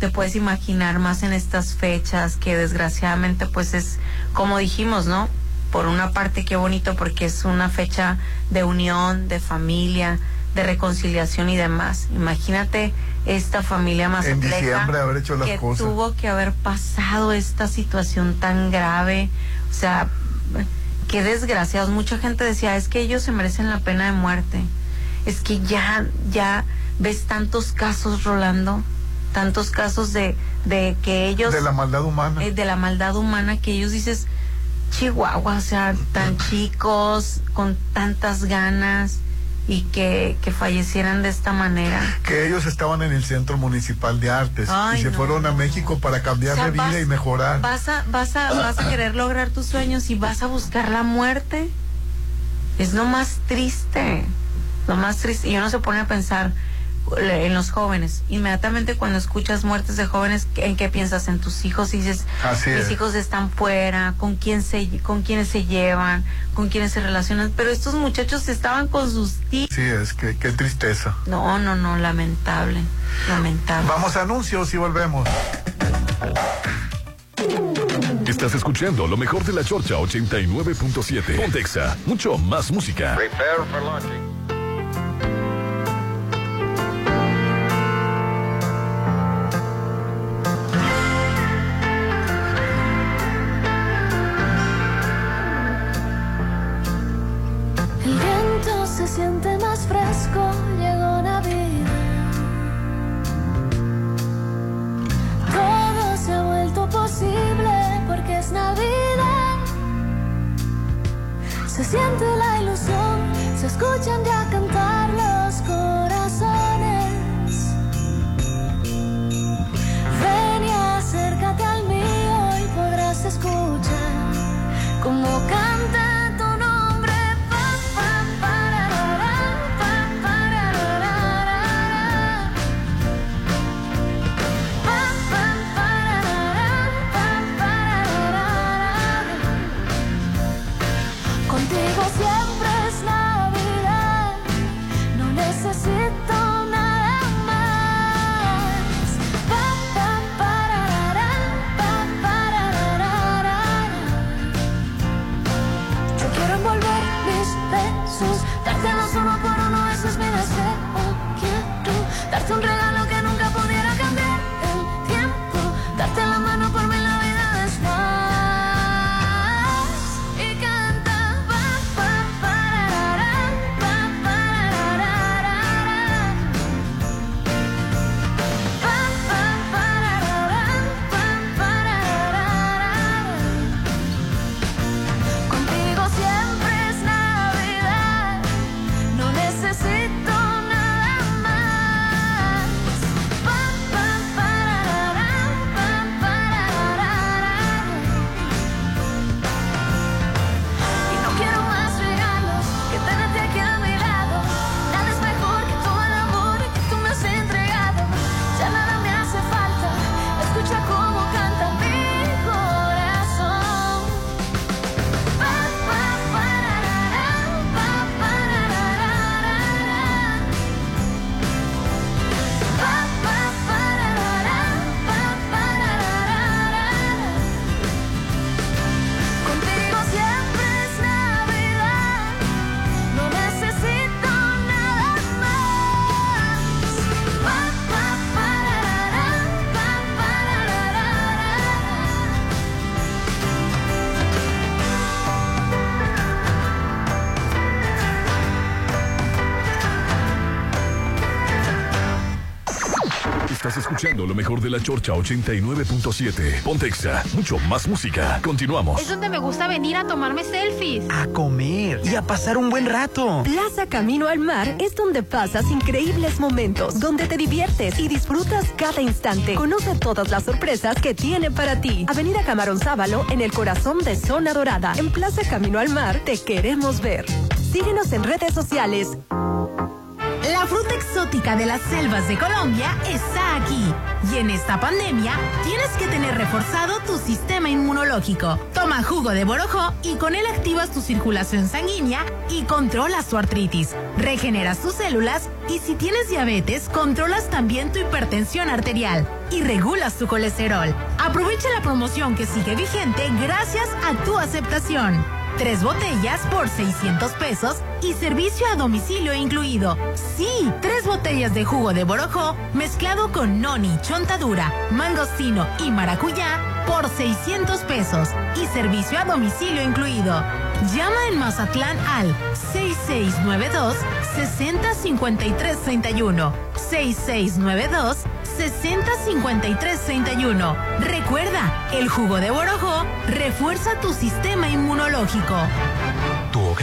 Te puedes imaginar más en estas fechas que desgraciadamente pues es como dijimos, ¿no? Por una parte qué bonito porque es una fecha de unión, de familia, de reconciliación y demás. Imagínate esta familia mazatleca diciembre haber hecho las que cosas. tuvo que haber pasado esta situación tan grave. O sea, qué desgraciados. Mucha gente decía, es que ellos se merecen la pena de muerte. Es que ya, ya ves tantos casos, Rolando, tantos casos de, de que ellos... De la maldad humana. eh, de la maldad humana que ellos dices, Chihuahua, o sea, tan chicos, con tantas ganas y que, que fallecieran de esta manera. Que ellos estaban en el Centro Municipal de Artes Ay, y se no, fueron a México para cambiar O sea, de vida y mejorar. Vas a, vas a, vas a querer lograr tus sueños y vas a buscar la muerte. Es lo más triste. Lo más triste. Y uno se pone a pensar en los jóvenes. Inmediatamente cuando escuchas muertes de jóvenes, ¿en qué piensas? En tus hijos y dices, Así mis es. hijos están fuera, con quién se, con quiénes se llevan, con quiénes se relacionan. Pero estos muchachos estaban con sus tíos. Sí, es que qué tristeza. No, no, no, lamentable. Lamentable. Vamos a anuncios y volvemos. Estás escuchando lo mejor de la Chorcha 89.7. Pontexa, mucho más música. Prepare for launching. Se siente más fresco, llegó Navidad. Todo se ha vuelto posible porque es Navidad. Se siente la ilusión, se escuchan ya cantar los corazones. Escuchando lo mejor de la Chorcha 89.7. Pontexa, mucho más música. Continuamos. Es donde me gusta venir a tomarme selfies. A comer y a pasar un buen rato. Plaza Camino al Mar es donde pasas increíbles momentos, donde te diviertes y disfrutas cada instante. Conoce todas las sorpresas que tiene para ti. Avenida Camarón Sábalo, en el corazón de Zona Dorada. En Plaza Camino al Mar, te queremos ver. Síguenos en redes sociales. La fruta exótica de las selvas de Colombia está. En esta pandemia tienes que tener reforzado tu sistema inmunológico. Toma jugo de borojó y con él activas tu circulación sanguínea y controlas tu artritis. Regeneras tus células y si tienes diabetes, controlas también tu hipertensión arterial y regulas tu colesterol. Aprovecha la promoción que sigue vigente gracias a tu aceptación. Tres botellas por 600 pesos y servicio a domicilio incluido. Sí, tres botellas de jugo de borojó mezclado con noni, chontadura, mangostino y maracuyá por 600 pesos y servicio a domicilio incluido. Llama en Mazatlán al 6692 605331 6692 605331. Recuerda, el jugo de borojó refuerza tu sistema inmunológico.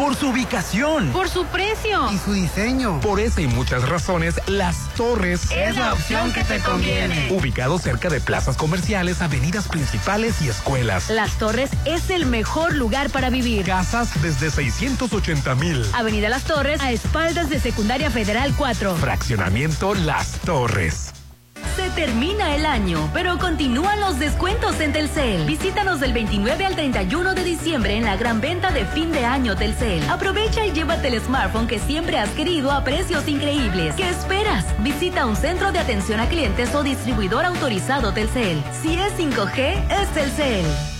Por su ubicación. Por su precio. Y su diseño. Por esa y muchas razones, Las Torres Es la opción que te conviene. Ubicado cerca de plazas comerciales, avenidas principales y escuelas. Las Torres es el mejor lugar para vivir. Casas desde 680 mil. Avenida Las Torres, a espaldas de Secundaria Federal 4. Fraccionamiento Las Torres. Termina el año, pero continúan los descuentos en Telcel. Visítanos del 29 al 31 de diciembre en la gran venta de fin de año Telcel. Aprovecha y llévate el smartphone que siempre has querido a precios increíbles. ¿Qué esperas? Visita un centro de atención a clientes o distribuidor autorizado Telcel. Si es 5G, es Telcel.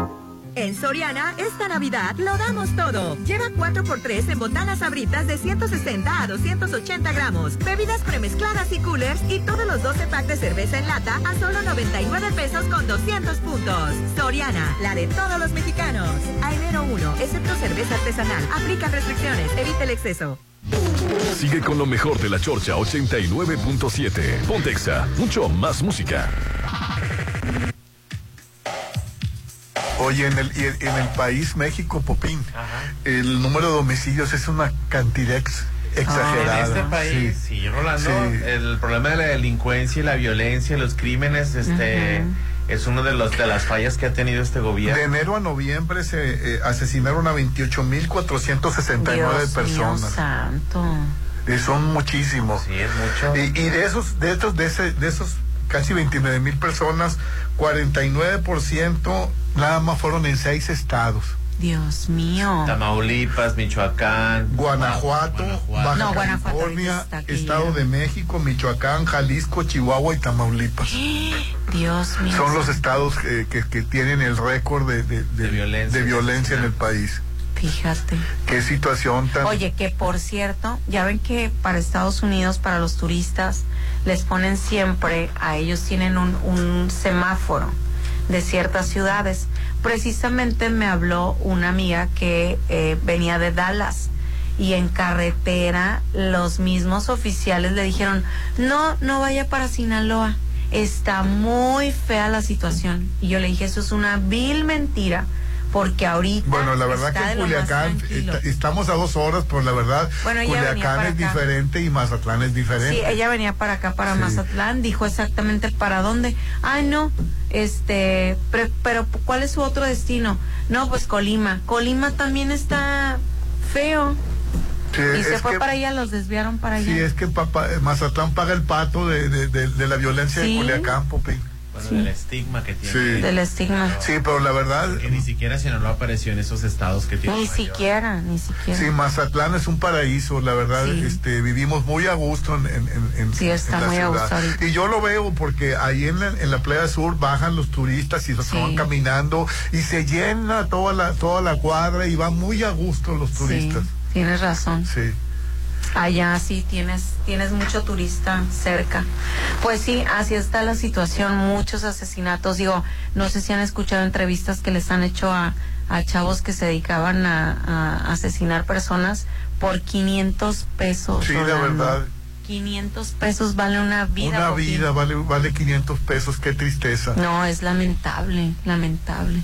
En Soriana, esta Navidad lo damos todo. Lleva 4x3 en botanas sabritas de 160 a 280 gramos, bebidas premezcladas y coolers y todos los 12 packs de cerveza en lata a solo 99 pesos con 200 puntos. Soriana, la de todos los mexicanos. A enero 1, excepto cerveza artesanal. Aplica restricciones, evita el exceso. Sigue con lo mejor de la Chorcha 89.7. Pontexa, mucho más música. Oye, en el, y en el país México, Popín, el número de homicidios es una cantidad ex- exagerada. En este país, sí, Rolando, Sí. el problema de la delincuencia y la violencia, los crímenes, este, es uno de los de las fallas que ha tenido este De gobierno. enero a noviembre se eh, asesinaron a 28.469 Dios personas. mío santo. Eh, son muchísimos. Sí, es mucho. Y, y de esos, de estos, de, ese- de esos casi 29 mil personas, 49% nada más fueron en seis estados. Dios mío. Tamaulipas, Michoacán, Guanajuato, Baja No, Guanajuato California, aquí Estado de México, Michoacán, Jalisco, Chihuahua y Tamaulipas. Dios mío. Son los estados eh, que, que tienen el récord de, de- de- violencia. de violencia en el país. Fíjate. Qué situación tan... Oye, que por cierto, ya ven que para Estados Unidos, para los turistas, les ponen siempre, a ellos tienen un, un semáforo de ciertas ciudades. Precisamente me habló una amiga que eh, venía de Dallas y en carretera los mismos oficiales le dijeron, no, no vaya para Sinaloa, está muy fea la situación. Y yo le dije, eso es una vil mentira. Porque ahorita. Bueno, la verdad que Culiacán estamos a dos horas, pero la verdad Bueno, Culiacán es acá. diferente y Mazatlán es diferente. Sí, ella venía para acá, para Sí. Mazatlán, dijo exactamente para dónde. Ay, no, este, pre- pero ¿cuál es su otro destino? No, pues Colima. Colima también está feo. Sí, y se fue que- para allá, los desviaron para allá. Sí, es que papá, Mazatlán paga el pato de, de- de- de la violencia Sí. de Culiacán, Popín. Bueno, Sí. del estigma que tiene. Sí. Del estigma. Sí, pero la verdad, Que ni siquiera Sinaloa apareció en esos estados que tiene. Ni York. siquiera, ni siquiera. sí, Mazatlán es un paraíso, la verdad, Sí. este, vivimos muy a gusto en, en, en- en- Sí, está en la muy a ciudad. gusto ahorita. Y yo lo veo porque ahí en la, en la playa sur bajan los turistas y se Sí. van caminando y se llena toda la, toda la cuadra y van muy a gusto los turistas. Sí, tienes razón. Sí. Allá sí tienes, tienes mucho turista cerca. Pues sí, así está la situación, muchos asesinatos. Digo, no sé si han escuchado entrevistas que les han hecho a, a chavos que se dedicaban a, a asesinar personas por 500 pesos. Sí, la verdad. 500 pesos vale una vida. Una vida vale, vale 500 pesos, qué tristeza. No, es lamentable, lamentable.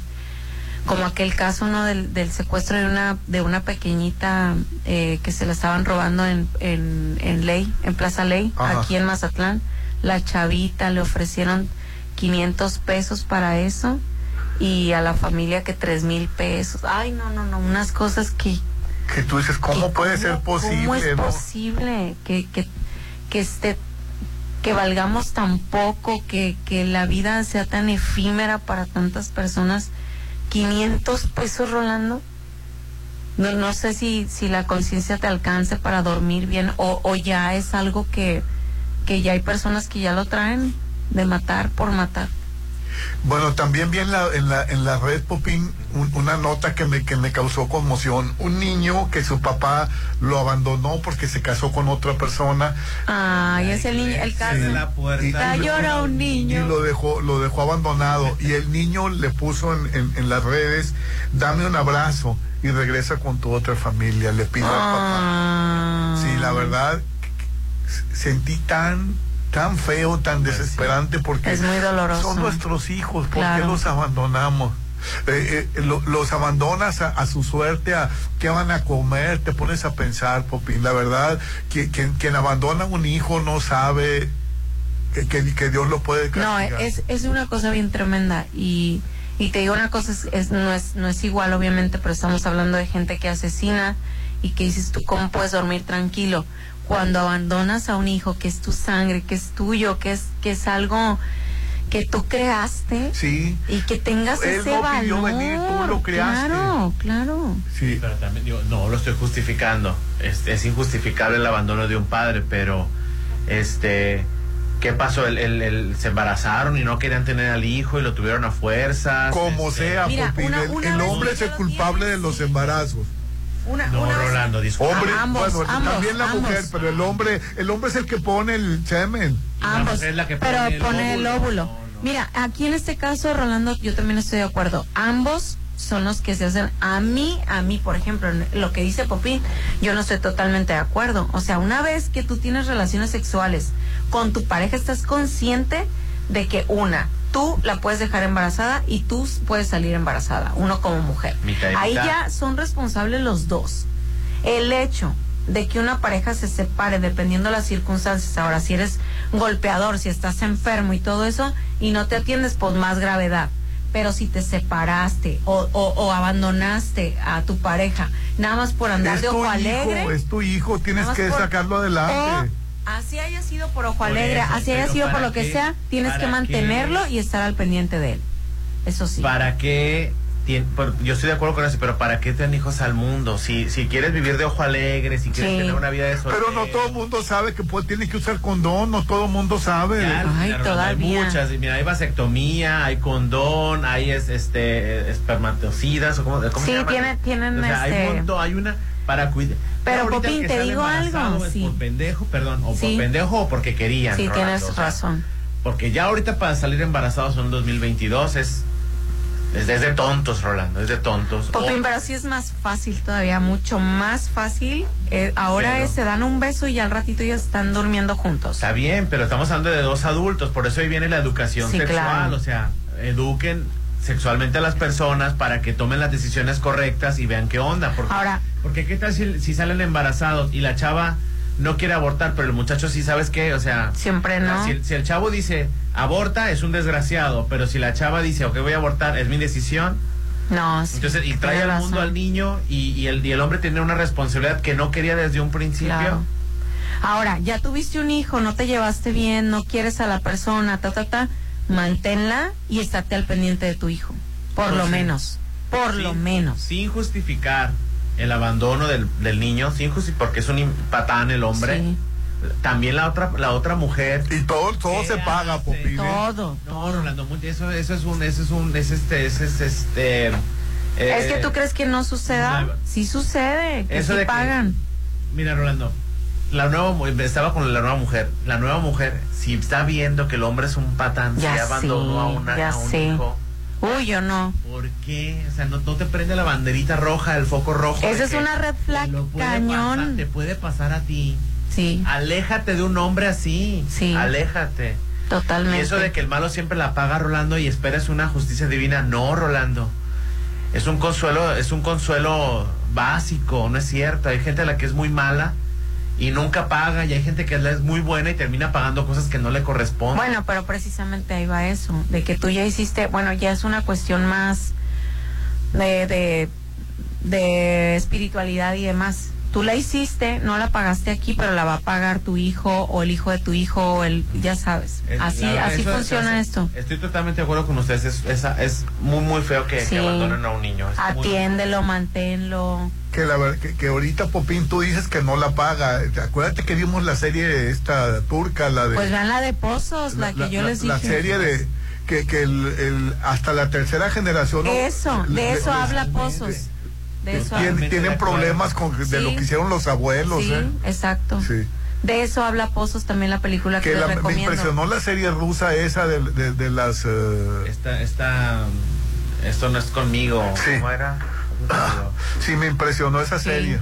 Como aquel caso no del, del secuestro de una de una pequeñita eh, que se la estaban robando en, en, en Ley, en Plaza Ley, Ajá. aquí en Mazatlán. La chavita le ofrecieron 500 pesos para eso y a la familia que tres mil pesos. Ay, no, no, no, unas cosas que Que tú dices, ¿cómo puede ser posible? ¿Cómo es no? posible que, que, que esté que valgamos tan poco, que, que la vida sea tan efímera para tantas personas? 500 pesos, Rolando. No, no sé si, si la conciencia te alcance para dormir bien o, ya es algo que, que ya hay personas que ya lo traen de matar por matar. Bueno, también vi en la, en la, en la red Popín un- una nota que me, que me causó conmoción. Un niño que su papá lo abandonó porque se casó con otra persona. Ay, es el niño, el caso. Sí. la puerta. Y- llora un Y niño. lo dejó, lo dejó abandonado. Y el niño le puso en, en- en las redes, dame un abrazo y regresa con tu otra familia. Le pido al papá. Ah. Sí, la verdad, sentí tan, tan feo, tan desesperante porque Es muy doloroso. son nuestros hijos, ¿por qué Claro. los abandonamos? Eh, eh, lo- los abandonas a, a su suerte, a qué van a comer, te pones a pensar, Popín. La verdad, que, quien, quien abandona un hijo no sabe que, que- que Dios lo puede No, castigar. es, es una cosa bien tremenda y, y te digo una cosa, es, es- no, es, no es igual obviamente, pero estamos hablando de gente que asesina y que dices tú, ¿cómo puedes dormir tranquilo? Cuando abandonas a un hijo que es tu sangre, que es tuyo, que es, que es algo que tú creaste Sí. y que tengas Él ese no valor. pidió venir, tú lo creaste. Claro, claro. Sí. Pero también digo, no lo estoy justificando. Es, es injustificable el abandono de un padre, pero este ¿qué pasó? El, el- el- se embarazaron y no querían tener al hijo y lo tuvieron a fuerzas. Como este, sea, Mira, una- el, una el vez hombre es el culpable de los sí. embarazos. Una, No, una Rolando, disculpa. Hombre, ambos, bueno, ambos, también la ambos. mujer, pero el hombre, el hombre es el que pone el semen. Ambos, mujer es la que pero pone el pone el óvulo. óvulo. No, no. Mira, aquí en este caso, Rolando, yo también estoy de acuerdo. Ambos son los que se hacen. A mí, a mí, por ejemplo, lo que dice Popín, yo no estoy totalmente de acuerdo. O sea, una vez que tú tienes relaciones sexuales con tu pareja, estás consciente de que una, tú la puedes dejar embarazada y tú puedes salir embarazada, uno como mujer. Mitad Ahí mitad. ya son responsables los dos. El hecho de que una pareja se separe dependiendo de las circunstancias, ahora si eres golpeador, si estás enfermo y todo eso, y no te atiendes, pues más gravedad. Pero si te separaste o, o- o abandonaste a tu pareja, nada más por andar Es de tu ojo hijo, alegre. es tu hijo, tienes que por- sacarlo adelante. o así haya sido por ojo Por alegre, eso, así haya sido por ¿para lo que qué? sea, tienes que ¿Para mantenerlo qué? y estar al pendiente de él. Eso sí. ¿Para qué? tien- por- yo estoy de acuerdo con eso, pero ¿para qué tener hijos al mundo? Si, si quieres vivir de ojo alegre, si quieres Sí. tener una vida de soltero. Pero no todo el mundo sabe que pues, tiene que usar condón, no todo el mundo sabe. Ya, Ay, todavía. Hay muchas. y Mira, hay vasectomía, hay condón, hay es- este espermatocidas o cómo, ¿cómo Sí, se llama? tiene- tienen o sea, este- hay un montón, hay una para cuidar. Pero, Popín, que te digo algo, sí. por pendejo, perdón, o Sí. por pendejo o porque querían. Sí, Rolando, tienes o sea, razón. Porque ya ahorita para salir embarazados en 2022 es es, es de tontos, Rolando, es de tontos. Popín, O- pero sí es más fácil todavía, mucho más fácil. Eh, ahora Pero- es, se dan un beso y ya al ratito ya están durmiendo juntos. Está bien, pero estamos hablando de dos adultos, por eso ahí viene la educación Sí, sexual, claro. o sea, eduquen sexualmente a las personas para que tomen las decisiones correctas y vean qué onda. Porque, Ahora- porque qué tal si, si salen embarazados y la chava no quiere abortar, pero el muchacho sí sabes qué, o sea, Siempre no. si, el- si el chavo dice aborta es un desgraciado, pero si la chava dice ok voy a abortar es mi decisión, No, sí, entonces y trae al mundo al niño y, y el, y el hombre tiene una responsabilidad que no quería desde un principio. Claro. Ahora, ya tuviste un hijo, no te llevaste bien, no quieres a la persona, ta, ta, ta. Manténla y estate al pendiente de tu hijo. Por lo Pues sí. menos. Por lo menos. Sin justificar el abandono del, del niño, sin justi- porque es un patán el hombre. Sí. También la otra la otra mujer. Y todo, todo ¿Qué se paga? Popín. ¿eh? Todo. No, Rolando, eso, eso es un, eso es un, es este, es, es este. es que eh, tú crees que no suceda. no, Sí sucede, que Eso sí de que- pagan. Mira, Rolando, la nueva estaba con la nueva mujer. La nueva mujer, si está viendo que el hombre es un patán, Ya si abandonó a, sé, una, ya a un sé. hijo. Uy, yo no. ¿Por qué? O sea, no, no te prende la banderita roja, el foco rojo. Esa es una red flag te lo puede cañón. pasar- te puede pasar a ti. Sí, Aléjate de un hombre así. Sí. Aléjate. totalmente. Y eso de que el malo siempre la paga, Rolando, y esperas una justicia divina. No, Rolando. Es un consuelo, es un consuelo básico, no es cierto. Hay gente a la que es muy mala y nunca paga, y hay gente que es muy buena y termina pagando cosas que no le corresponden. Bueno, pero precisamente ahí va eso, de que tú ya hiciste, bueno, ya es una cuestión más de, de, de espiritualidad y demás. Tú la hiciste, no la pagaste aquí, pero la va a pagar tu hijo o el hijo de tu hijo, o el, ya sabes. Es- así verdad, así eso- funciona esto. Estoy totalmente de acuerdo con ustedes. Es, es, es muy, muy feo que, abandonen a un niño. Es muy- Atiéndelo, manténlo. Que, la, que, que ahorita, Popín, tú dices que no la paga. Acuérdate que vimos la serie esta turca, la de... Pues vean la de Pozos, la, que yo les dije. la serie de... Que, que el, el- hasta la tercera generación... Eso, Le- de eso habla Pozos. De eso Tien- habla. tienen problemas con, de Sí. lo que hicieron los abuelos. Sí, ¿eh? exacto. Sí. De eso habla Pozos también la película que, Que les la- me recomiendo. impresionó la serie rusa esa de, de, de las... eh, Esta, esta, esto no es conmigo. Sí. ¿Cómo era? sí, me impresionó esa Sí. serie.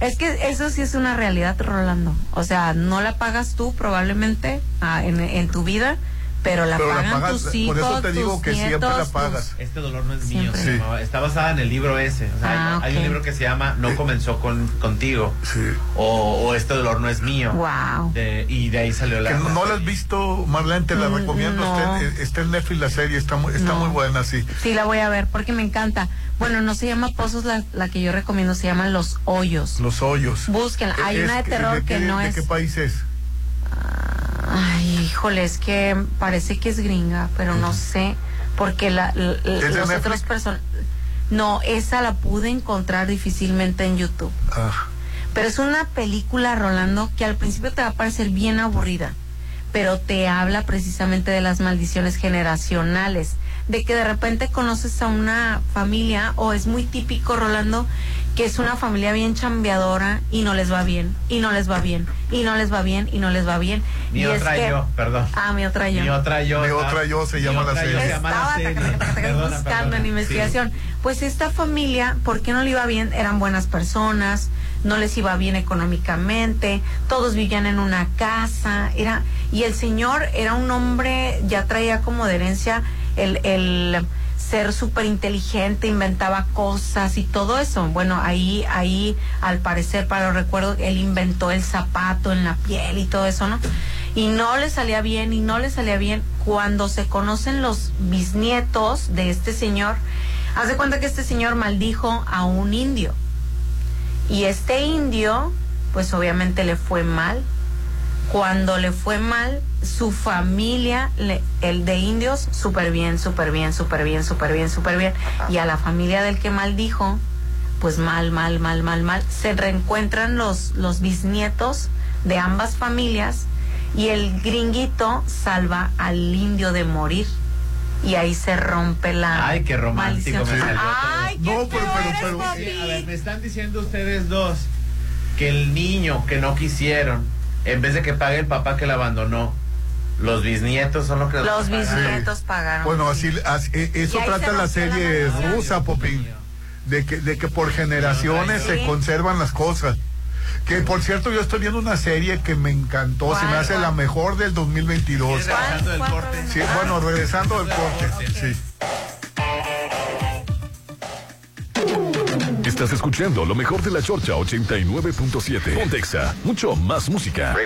Es que eso sí es una realidad, Rolando. O sea, no la pagas tú probablemente ah, en, en tu vida, pero la Pero la pagan pagas, tus por eso te digo que siempre la tus- pagas. Este dolor no es mío. Siempre. se Sí. llamaba. Está basada en el libro ese. O sea, Ah, hay, hay ok. un libro que se llama No comenzó con, contigo. Sí. O, o Este dolor no es mío. Wow. De- y de ahí salió la. Que no, no la has visto, Marlene, te la Mm, recomiendo. no. Está, en- está en Netflix la serie, está, muy- está No. muy buena, sí. Sí, la voy a ver porque me encanta. Bueno, no se llama Pozos, la, la que yo recomiendo se llama Los Hoyos. Los hoyos. Búsquenla. Hay Es una de terror ¿de que no ¿De es. qué país es? Ay, híjole, es que parece que es gringa, pero no sé. Porque la, la- los otros personas. No, esa la pude encontrar difícilmente en YouTube. Ah, Pero es una película, Rolando, que al principio te va a parecer bien aburrida, pero te habla precisamente de las maldiciones generacionales, de que de repente conoces a una familia, o es muy típico, Rolando, que es una familia bien chambeadora y no les va bien, y no les va bien, y no les va bien, y no les va bien. Mi y es otra que- yo, perdón. Ah, mi otra yo. Mi otra yo. Mi otra yo se llama la serie. Estaba buscando en investigación. Pues esta familia, ¿por qué no le iba bien? Eran buenas personas, no les iba bien económicamente, todos vivían en una casa, era y el señor era un hombre, ya traía como de herencia el, el ser súper inteligente, inventaba cosas y todo eso. Bueno, ahí, ahí, al parecer, para lo recuerdo, él inventó el zapato en la piel y todo eso, ¿no? Y no le salía bien, y no le salía bien. Cuando se conocen los bisnietos de este señor, haz de cuenta que este señor maldijo a un indio. Y este indio, pues obviamente le fue mal. Cuando le fue mal, su familia, le- el de indios, súper bien, súper bien, súper bien, súper bien, súper bien. Y a la familia del que maldijo, pues mal, mal, mal, mal, mal. Se reencuentran los, los bisnietos de ambas familias y el gringuito salva al indio de morir. Y ahí se rompe la Ay, qué romántico me maldición. salió todo. Ay, qué No, pero- pero- pero-. Sí, a ver, me están diciendo ustedes dos que el niño que no quisieron, en vez de que pague el papá que la abandonó, los bisnietos son los que Los bisnietos pagaron. Bueno, así, así- eh, eso trata se la serie rusa, Popín. De que, de que por generaciones Sí. se conservan las cosas. Que por cierto, yo estoy viendo una serie que me encantó, se me ¿Cuál, hace cuál? la mejor del 2022. Sí, regresando del ¿Cuál? corte. Sí, bueno, regresando del corte. Sí. Estás escuchando lo mejor de la Chorcha 89.7. Pontexa, mucho más música.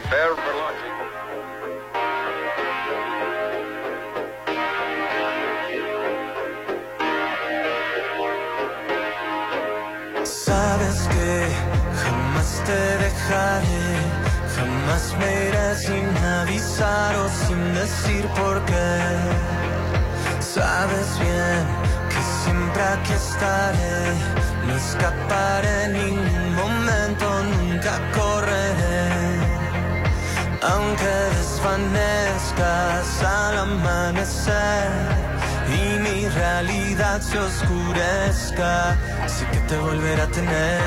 Sabes que jamás te dejaré, Jamás me iré sin avisar o sin decir por qué. Sabes bien que siempre aquí estaré. No escaparé en ningún momento, nunca correré. Aunque desvanezcas al amanecer y mi realidad se oscurezca, sé que te volveré a tener.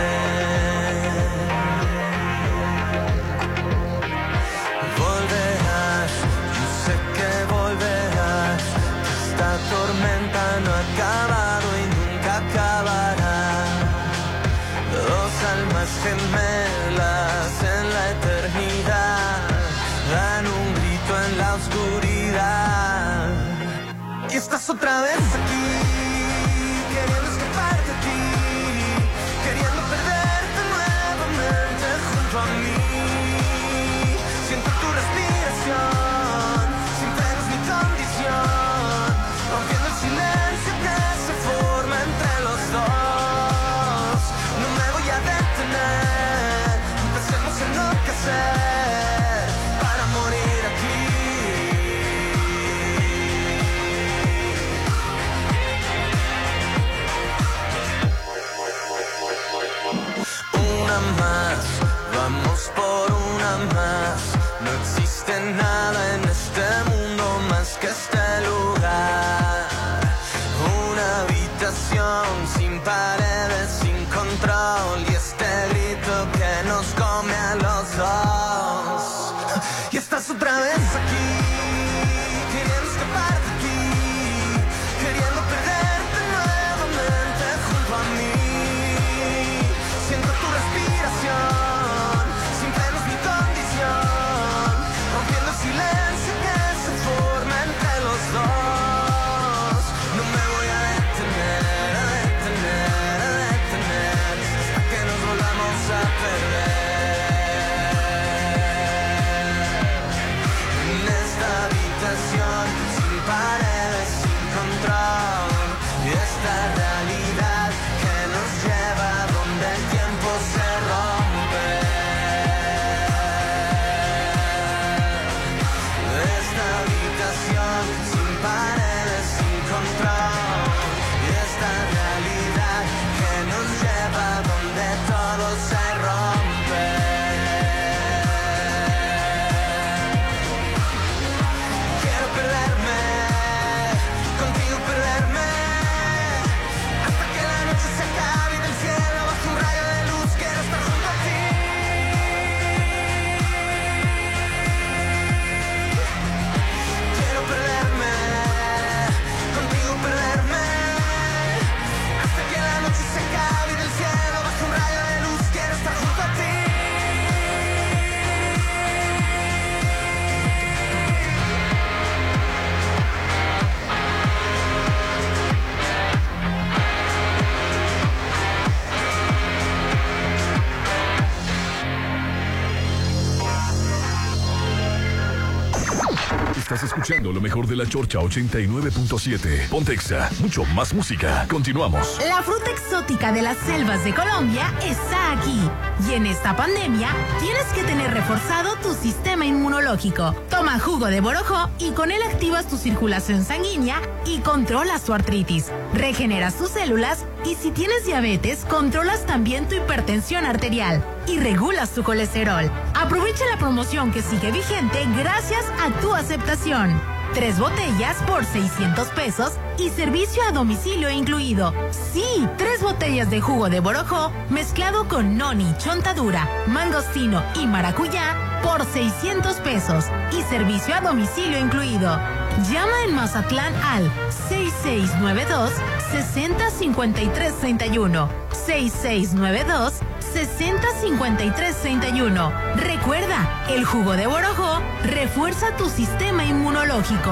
Volverás, yo sé que volverás, esta tormenta no ha gemelas en la eternidad dan un grito en la oscuridad. Y estás otra vez aquí, sin paredes, sin control y este grito que nos come a los dos. Escuchando lo mejor de la Chorcha 89.7. Pontexa, mucho más música. Continuamos. La fruta exótica de las selvas de Colombia está aquí. Y en esta pandemia tienes que tener reforzado tu sistema inmunológico. Toma jugo de borojo y con él activas tu circulación sanguínea y controlas tu artritis. Regeneras tus células y si tienes diabetes, controlas también tu hipertensión arterial y regulas tu colesterol. Aprovecha la promoción que sigue vigente gracias a tu aceptación. Tres botellas por 600 pesos y servicio a domicilio incluido. Sí, tres botellas de jugo de borojó mezclado con noni, chontadura, mangostino y maracuyá por 600 pesos y servicio a domicilio incluido. Llama en Mazatlán al 6692 605331 6692 605331. Recuerda, el jugo de borojó refuerza tu sistema inmunológico.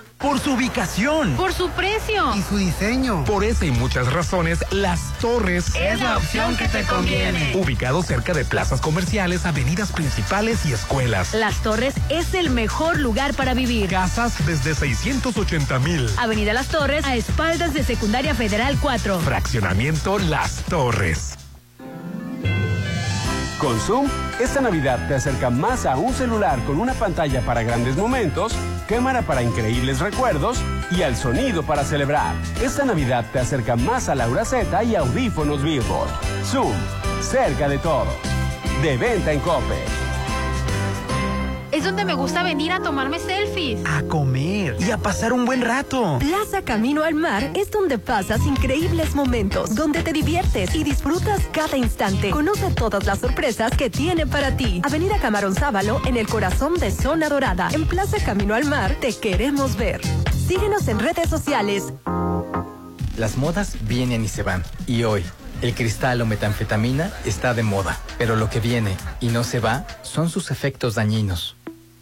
Por su ubicación. Por su precio. Y su diseño. Por esa y muchas razones, Las Torres Es la opción que te conviene. Ubicado cerca de plazas comerciales, avenidas principales y escuelas. Las Torres es el mejor lugar para vivir. Casas desde 680 mil. Avenida Las Torres, a espaldas de Secundaria Federal 4. Fraccionamiento Las Torres. Con Zoom, esta Navidad te acerca más a un celular con una pantalla para grandes momentos, cámara para increíbles recuerdos y al sonido para celebrar. Esta Navidad te acerca más a Laura Z y audífonos Billboard. Zoom, cerca de todos. De venta en Cope. Es donde me gusta venir a tomarme selfies. A comer y a pasar un buen rato. Plaza Camino al Mar es donde pasas increíbles momentos, donde te diviertes y disfrutas cada instante. Conoce todas las sorpresas que tiene para ti. Avenida Camarón Sábalo, en el corazón de Zona Dorada. En Plaza Camino al Mar, te queremos ver. Síguenos en redes sociales. Las modas vienen y se van. Y hoy, el cristal o metanfetamina está de moda. Pero lo que viene y no se va son sus efectos dañinos.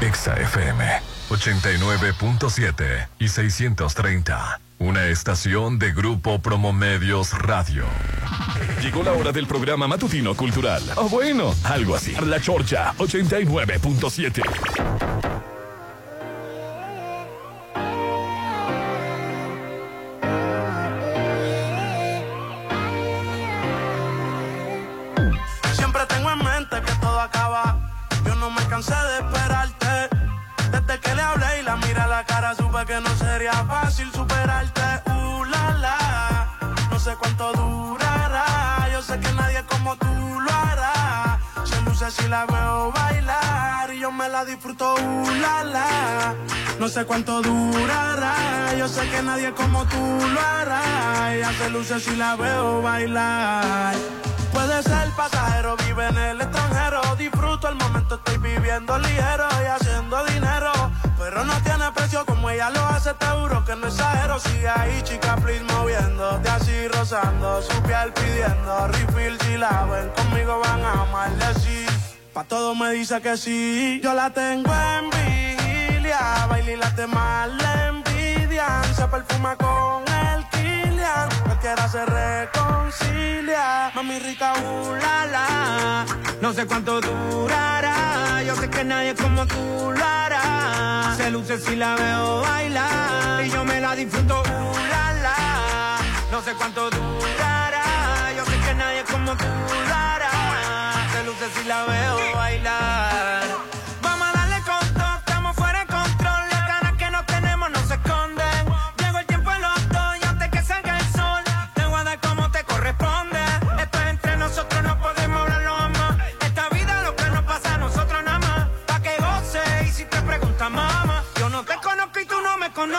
Exa FM 89.7 y 630. Una estación de Grupo Promomedios Radio. Llegó la hora del programa matutino cultural. O bueno, algo así. La Chorcha 89.7. Siempre tengo en mente que todo acaba. Yo no me cansé de esperarte. Que no sería fácil superarte. Uh, la. No sé cuánto durará. Yo sé que nadie como tú lo hará. Se luce si la veo bailar y yo me la disfruto. Uh, la. No sé cuánto durará. Yo sé que nadie como tú lo hará. Ella se luce si la veo bailar. Puede ser pasajero, vive en el extranjero. Disfruto el momento, estoy viviendo ligero y haciendo dinero. Pero no tiene precio como ella lo hace, te juro que no exagero. Sigue ahí, chica, please, moviéndote así, rozando su piel pidiendo refill. Si la ven conmigo, van a amarle así. Pa' todo me dice que sí. Yo la tengo en vigilia, baila y la temas Se perfuma con el Kilian, cualquiera se reconcilia. Mami rica, uh, la. No sé cuánto durará, yo sé que nadie como tú lo hará. Se luce si la veo bailar y yo me la disfruto, uh, la. No sé cuánto durará, yo sé que nadie como tú lo hará. Se luce si la veo bailar.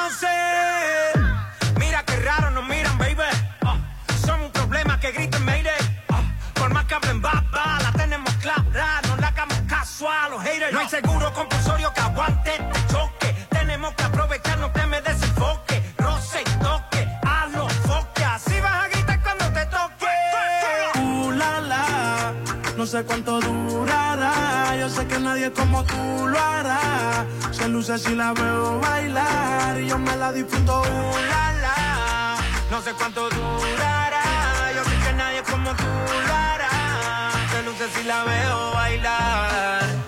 No si la veo bailar. Yo me la disfruto. Uh, la, la. No sé cuánto durará. Yo sé que nadie como tú lo hará. Se luce si la veo bailar.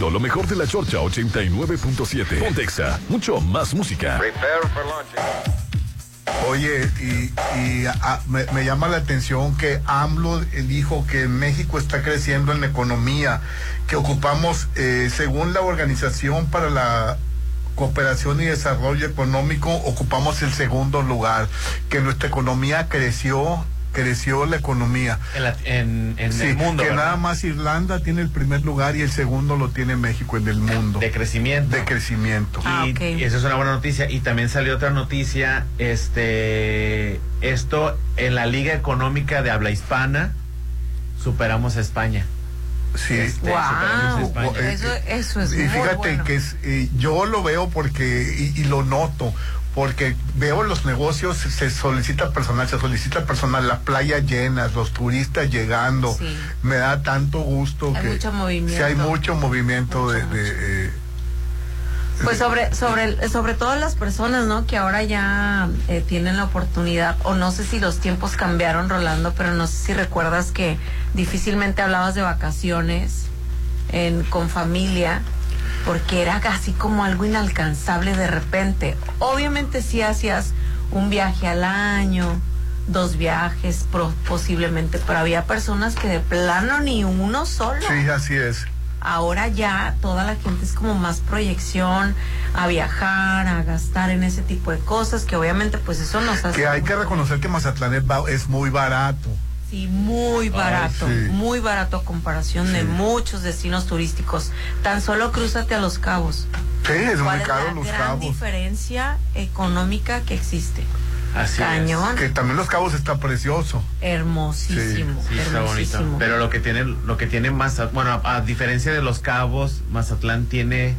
Escuchando lo mejor de la Chorcha 89.7. Pontexa, mucho más música. Oye, y, y, ah, me, me llama la atención que AMLO dijo que México está creciendo en economía, que ocupamos, eh, según la Organización para la Cooperación y Desarrollo Económico, ocupamos el segundo lugar, que nuestra economía creció creció la economía. En, la- en- en Sí, el mundo. que ¿verdad? nada más Irlanda tiene el primer lugar y el segundo lo tiene México en el mundo. De crecimiento. De crecimiento. Y, y eso es una buena noticia. Y también salió otra noticia, este, esto en la Liga Económica de Habla Hispana, superamos a España. Sí. Este, superamos a España. Eh, Eso, eso es y muy fíjate bueno. que es, eh, yo lo veo porque, y, y lo noto, porque veo los negocios, se solicita personal, se solicita personal, las playas llenas, los turistas llegando. Sí. Me da tanto gusto Hay que mucho movimiento. sí, hay mucho movimiento de... de, eh, Pues sobre, sobre, sobre todo las personas, ¿no? Que ahora ya eh, tienen la oportunidad, o no sé si los tiempos cambiaron, Rolando, pero no sé si recuerdas que difícilmente hablabas de vacaciones en, con familia, porque era casi como algo inalcanzable de repente. Obviamente sí hacías un viaje al año, dos viajes pro- posiblemente, pero había personas que de plano ni uno solo. sí, así es. Ahora ya toda la gente es como más proyección a viajar, a gastar en ese tipo de cosas, que obviamente pues eso nos hace Que hay que reconocer que Mazatlán es muy barato. Sí, muy barato, sí. muy barato a comparación de muchos destinos turísticos. Tan solo crúzate a Los Cabos. Sí, es muy ¿Cuál es caro la Los gran Cabos. diferencia económica que existe? Así Cañón. Que también Los Cabos está precioso. Hermosísimo, Sí, está bonito. hermosísimo. Pero lo que tiene, lo que tiene Mazat- bueno, a, a diferencia de Los Cabos, Mazatlán tiene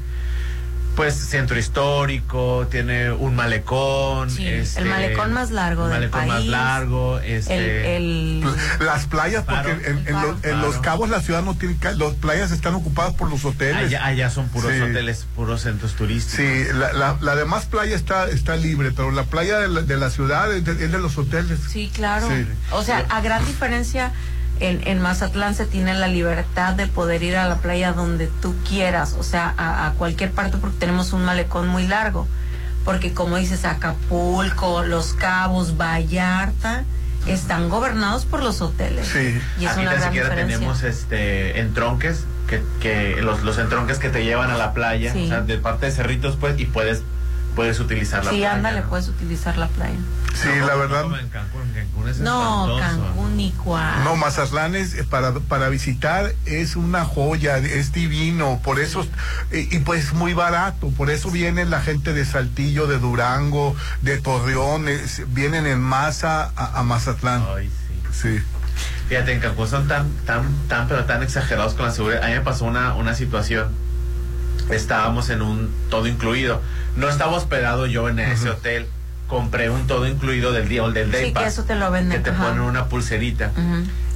pues centro histórico, tiene un malecón, Sí, este, el malecón más largo del malecón más país. largo, este, el, el- Las playas, porque en, en los, en Los Faro. Cabos la ciudad no tiene... Las playas están ocupadas por los hoteles. allá, allá son puros Sí. hoteles, puros centros turísticos. Sí, la, la, la demás playa está, está libre, pero la playa de la, de la ciudad es de, es de los hoteles. Sí, claro. Sí. O sea, a gran diferencia, en, en Mazatlán se tiene la libertad de poder ir a la playa donde tú quieras, o sea, a, a cualquier parte porque tenemos un malecón muy largo. Porque como dices, Acapulco, Los Cabos, Vallarta, están gobernados por los hoteles. Sí. Y es Aquí una gran siquiera diferencia. tenemos este entronques que, que los, los entronques que te llevan a la playa, Sí. o sea, de parte de Cerritos pues y puedes puedes utilizar la Sí, playa. ándale, ¿no? puedes utilizar la playa. Sí, la verdad. En Cancún, Cancún es No. Cancún ni cuál. No, Mazatlán es eh, para, para visitar es una joya, es divino, por eso, y, y pues muy barato, por eso viene la gente de Saltillo, de Durango, de Torreón, es- vienen en masa a, a Mazatlán. Ay, sí. Fíjate, en Cancún son tan, tan, tan, pero tan exagerados con la seguridad. A mí me pasó una, una situación. Estábamos en un todo incluido. No estaba hospedado yo en ese hotel. Compré un todo incluido del día, o del day Sí, que pass, eso te lo venden. que te ajá. ponen una pulserita.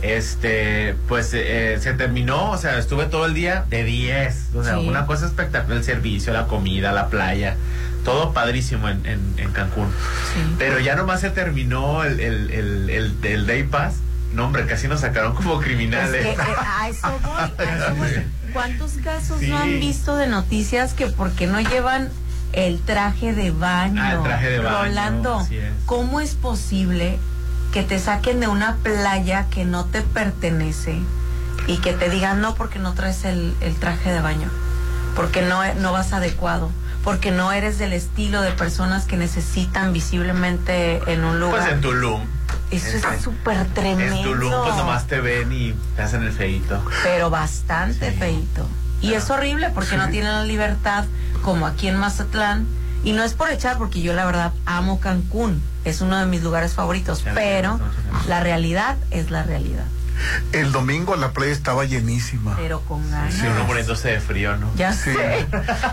Este, pues eh, se terminó, o sea, estuve todo el día de 10. O sea, Sí. una cosa espectacular, el servicio, la comida, la playa, todo padrísimo en, en, en Cancún. Pero ya nomás se terminó el, el, el, el, el Day Pass. No, hombre, casi nos sacaron como criminales. Es que, eh, a eso voy, a eso voy. ¿Cuántos casos Sí. no han visto de noticias que porque no llevan el traje de baño? Ah, el traje de baño, Rolando, así es. ¿cómo es posible que te saquen de una playa que no te pertenece y que te digan no porque no traes el, el traje de baño? Porque no, no vas adecuado. Porque no eres del estilo de personas que necesitan visiblemente en un lugar. Pues en Tulum. Eso es súper tremendo. En Tulum, pues nomás te ven y te hacen el feito. pero bastante feito. Y es horrible porque no tienen la libertad como aquí en Mazatlán. Y no es por echar, porque yo la verdad amo Cancún. Es uno de mis lugares favoritos. Pero la realidad es la realidad. El domingo la playa estaba llenísima. Pero con ganas. Sí, uno muriéndose de frío, ¿no? Ya Sí. sé.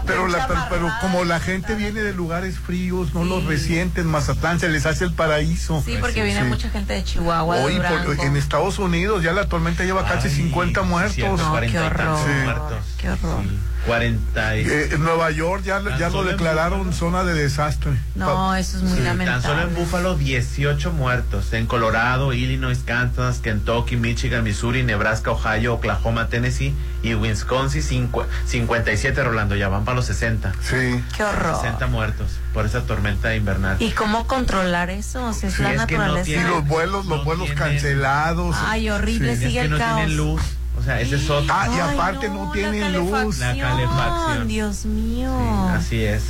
Pero, la, pero, pero como la gente viene de lugares fríos, no los resienten, Mazatlán se les hace el paraíso. Sí, porque viene Sí. mucha gente de Chihuahua, de Hoy por- Durango. en Estados Unidos ya la tormenta lleva casi 50 muertos. cierto, 40 y tantos Sí. muertos. Qué horror. 40 y... Eh, en Nueva York ya, ya lo declararon zona de desastre. No, eso es muy Tan lamentable. solo en Búfalo 18 muertos. En Colorado, Illinois, Kansas, Kentucky, Michigan, Missouri, Nebraska, Ohio, Oklahoma, Tennessee y Wisconsin cincu- 57 Rolando. Ya van para los 60. Sí. Qué horror. 60 muertos por esa tormenta invernal. ¿Y cómo controlar eso? O sea, es Sí, la es que no naturaleza. Y los vuelos, los vuelos cancelados. Ay, horrible, Es sigue que el no caos. tienen luz. O sea, ese es otro. Ah, y Ay, aparte no, la tienen luz. La calefacción. Dios mío. Así es.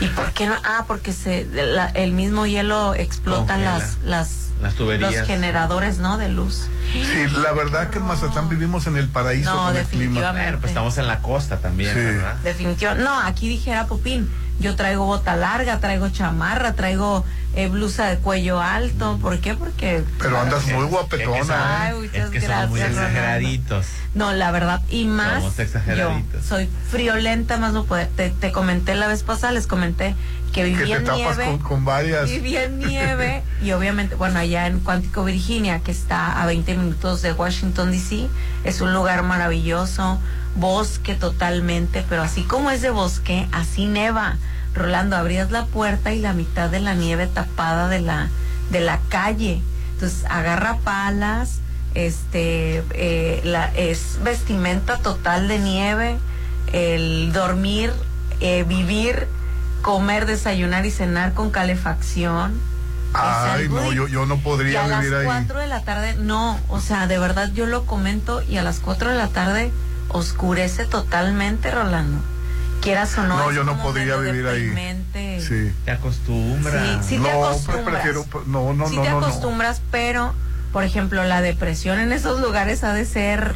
¿Y por qué no? Ah, porque se, la- el mismo hielo explota Congela. las, las, Las tuberías. los generadores, ¿no? De luz. Sí, la verdad que en Mazatlán vivimos en el paraíso No, con el clima. Bueno, pues estamos en la costa también, Sí. ¿verdad? Definitivamente. No, aquí dijera Popín. Yo traigo bota larga, traigo chamarra, traigo eh, blusa de cuello alto. ¿Por qué? Porque. Pero andas muy Es que, guapetona. somos- ¿eh? Ay, muchas es que somos muy gracias, Rolando. exageraditos. No, la verdad, y más Somos yo exageraditos. soy friolenta, más no poder. Te, te comenté la vez pasada, les comenté que Que viví te en tapas nieve. con, con varias. Viví en nieve y obviamente, bueno, allá en Cuántico, Virginia, que está a 20 minutos de Washington, D.C., es un lugar maravilloso, bosque totalmente, pero así como es de bosque, así neva. Rolando, abrías la puerta y la mitad de la nieve tapada de la, de la calle. Entonces, agarra palas, este, eh, la, es vestimenta total de nieve, el dormir, eh, vivir, comer, desayunar y cenar con calefacción. Ay, no, de- yo, yo no y podría a las vivir ahí. 4 de la tarde, no, o sea, de verdad yo lo comento y a las 4 de la tarde oscurece totalmente, Rolando. Quieras o no. No, yo no podría vivir ahí. Sí. Te acostumbras. Sí, sí te no, acostumbras. prefiero. No, no, sí no, te no, no. acostumbras, pero, por ejemplo, la depresión en esos lugares ha de ser.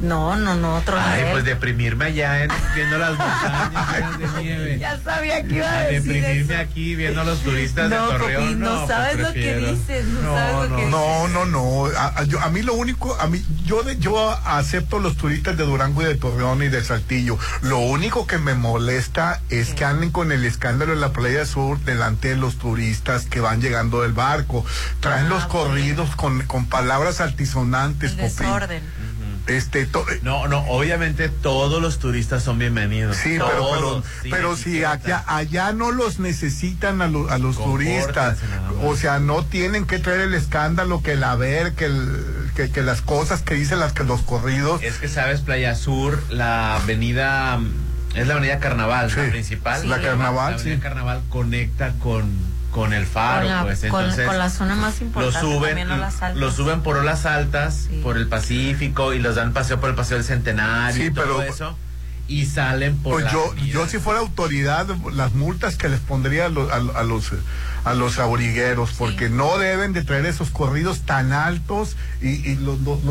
No, no, no, otro Ay, nivel. pues deprimirme allá en- viendo las montañas de nieve. Ya sabía que iba a A decir deprimirme eso. aquí viendo a los turistas No, de Torreón. Copi, no pues sabes lo que dices, no sabes lo que dices. No, no, no. A, a- yo- a mí lo único, a mí, yo, de- yo acepto los turistas de Durango y de Torreón y de Saltillo. Lo único que me molesta es que anden con el escándalo en la playa sur delante de los turistas que van llegando del barco. Traen los corridos con, con palabras altisonantes, El Popín. desorden. Este, to- No, no, obviamente todos los turistas son bienvenidos. Sí, pero, pero, pero si allá, allá no los necesitan a, lo- a los turistas, o sea, no tienen que traer el escándalo, que el haber, que, el, que, que las cosas que dicen las que los corridos. Es que sabes, Playa Sur, la avenida, es la avenida Carnaval, Sí, la principal. la Carnaval, La avenida sí. Carnaval conecta con, con el faro, con, la, pues entonces. con la zona más lo importante suben, también a las altas. lo suben por olas altas, por el Pacífico y los dan paseo por el paseo del Centenario Sí, y todo pero- eso y salen por Pues la yo, avenida. yo si fuera autoridad, las multas que les pondría a, los a, a los a los abrigueros, porque no deben de traer esos corridos tan altos y, y los, los,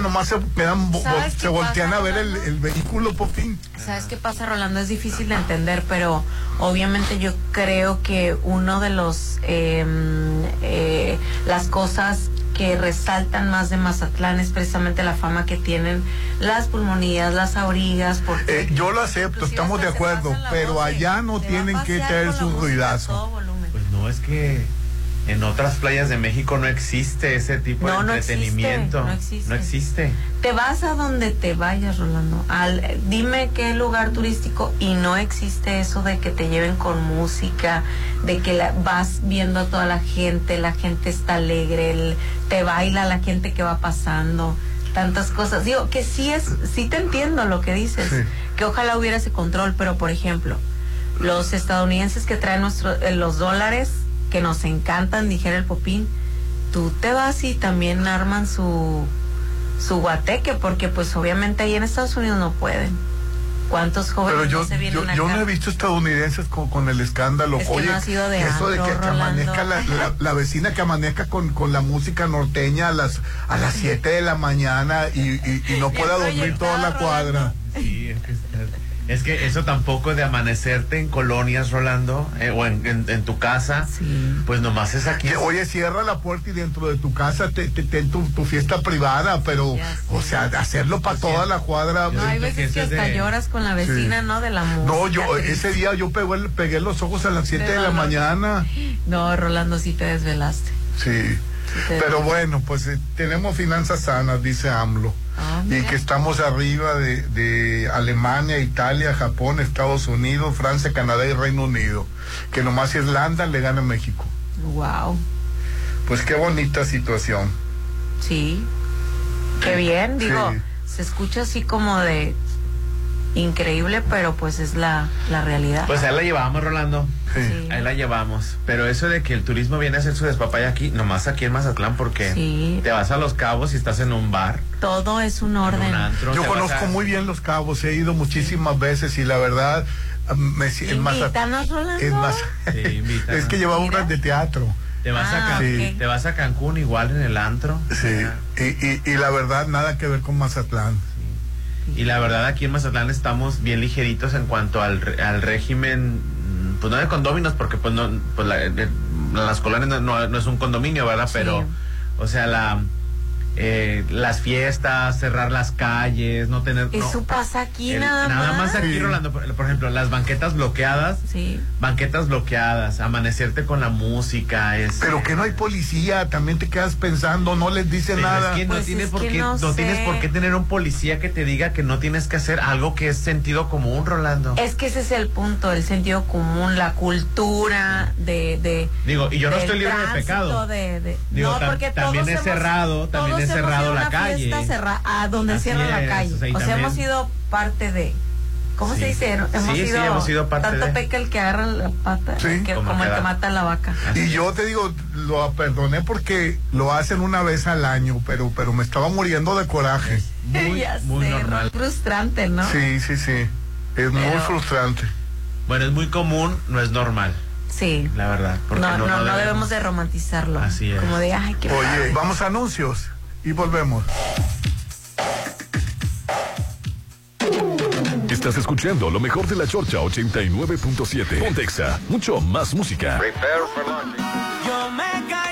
nomás se quedan, vo- ¿Sabes se voltean pasa, a ver el, vehículo, Popín. ¿Sabes qué pasa, Rolando? Es difícil de entender, pero obviamente yo creo que uno de los eh, eh, las cosas que resaltan más de Mazatlán es precisamente la fama que tienen las pulmonías, las aurigas, porque Eh, yo lo acepto, estamos de acuerdo, pero voz allá no "Te va a tienen que traer con la es que en otras playas de México no existe ese tipo No, de no existe, entretenimiento. no existe. No existe. Te vas a donde te vayas, Rolando. Al, dime qué lugar turístico y no existe eso de que te lleven con música, de que la- vas viendo a toda la gente, la gente está alegre, el- te baila la gente que va pasando, tantas cosas. Digo que sí es, sí te entiendo lo que dices, Sí. que ojalá hubiera ese control, pero por ejemplo, los estadounidenses que traen nuestro, eh, los dólares que nos encantan, dijera el Popín, tú te vas y también arman su su guateque porque pues obviamente ahí en Estados Unidos no pueden. ¿Cuántos jóvenes Pero yo, no se vienen yo, acá? no he visto estadounidenses con, con el escándalo. Es que Oye, no ha sido de eso de que, amanezca la, la- la vecina que amanezca con, con la música norteña a las a las 7 de la mañana y, y- y no pueda dormir toda la cuadra. Sí, es que, es que eso tampoco de amanecerte en colonias, Rolando, eh, o en, en- en tu casa, pues nomás es aquí. Oye, cierra la puerta y dentro de tu casa te, te- ten tu, tu fiesta privada, pero, o sea, hacerlo para toda la cuadra. No, hay veces que hasta lloras con la vecina, Sí. ¿no? De la música. No, yo triste. ese día yo pegué, el- pegué los ojos a las 7 de la mañana. No, Rolando, sí te desvelaste. Sí. Pero bueno, pues eh, tenemos finanzas sanas, dice AMLO. Ah, y que estamos arriba de, de Alemania, Italia, Japón, Estados Unidos, Francia, Canadá y Reino Unido. Que nomás Irlanda le gana a México. Wow. Pues qué bonita situación. Sí. Qué bien, digo, Sí. se escucha así como de increíble, pero pues es la, la realidad. Pues ahí la llevamos, Rolando. Ahí la llevamos. Pero eso de que el turismo viene a hacer su despapaya aquí, nomás aquí en Mazatlán, porque Sí. te vas a Los Cabos y estás en un bar. Todo es un orden. antro, Yo conozco a- muy bien Los Cabos, he ido muchísimas veces y la verdad, ah, me, en Mazatlán. En Maz- Sí, invítanos. es que llevaba un red de teatro. Te vas, Ah, a Can- ok. te vas a Cancún igual en el antro. Sí, y, y, y la verdad, nada que ver con Mazatlán. Y la verdad aquí en Mazatlán estamos bien ligeritos en cuanto al, al régimen, mm, pues no de condóminos, porque pues no, pues la- eh, las colonias no, no- no es un condominio, ¿verdad? Pero, o sea, la eh, las fiestas, cerrar las calles, no tener... no, Eso pasa aquí el- nada, nada más aquí, Sí. Rolando, por, por ejemplo, las banquetas bloqueadas, Sí. banquetas bloqueadas, amanecerte con la música, es... Pero que no hay policía, también te quedas pensando, no les dice Pero nada. es que no Pues tienes es por que qué, no no, tienes por qué tener un policía que te diga que no tienes que hacer algo que es sentido común, Rolando. Es que ese es el punto, el sentido común, la cultura de... de Digo, y yo no estoy libre de pecado. de- de- Digo, no, porque también hemos- cerrado, también hemos cerrado la calle. cerra- a donde Así cierra la es, calle. o O sea, sea, y también- hemos sido parte de... ¿Cómo Sí. se dice? Hemos Sí, sí, sido, hemos sido parte tanto de. peca el que agarra la pata, Sí. que- Como como, el que mata a la vaca. Y yo te digo, lo perdoné porque lo hacen una vez al año, pero, pero me estaba muriendo de coraje. Muy, Ya muy sé, normal. Frustrante, ¿no? Sí, sí, sí. Es muy Pero- frustrante. Bueno, es muy común, no es normal, Sí. la verdad. Porque No, no, no, debemos de romantizarlo. Así es. Como de, ay, qué Oye, padre. vamos a anuncios y volvemos. Estás escuchando lo mejor de la Chorcha 89.7. Pontexa, mucho más música. Yo me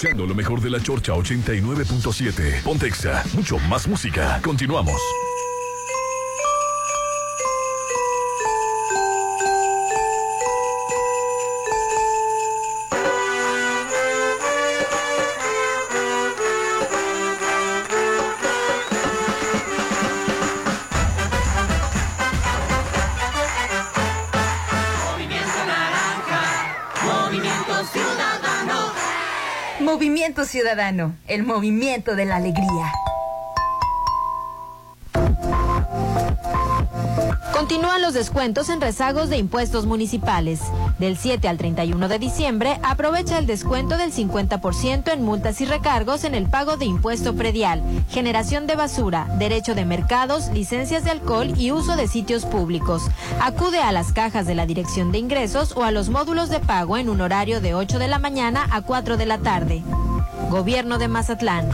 escuchando lo mejor de la Chorcha 89.7. Pontexa, mucho más música. Continuamos. El movimiento de la alegría. Continúan los descuentos en rezagos de impuestos municipales. Del 7 al 31 de diciembre, aprovecha el descuento del 50% en multas y recargos en el pago de impuesto predial, generación de basura, derecho de mercados, licencias de alcohol y uso de sitios públicos. Acude a las cajas de la Dirección de Ingresos o a los módulos de pago en un horario de 8 de la mañana a 4 de la tarde. Gobierno de Mazatlán.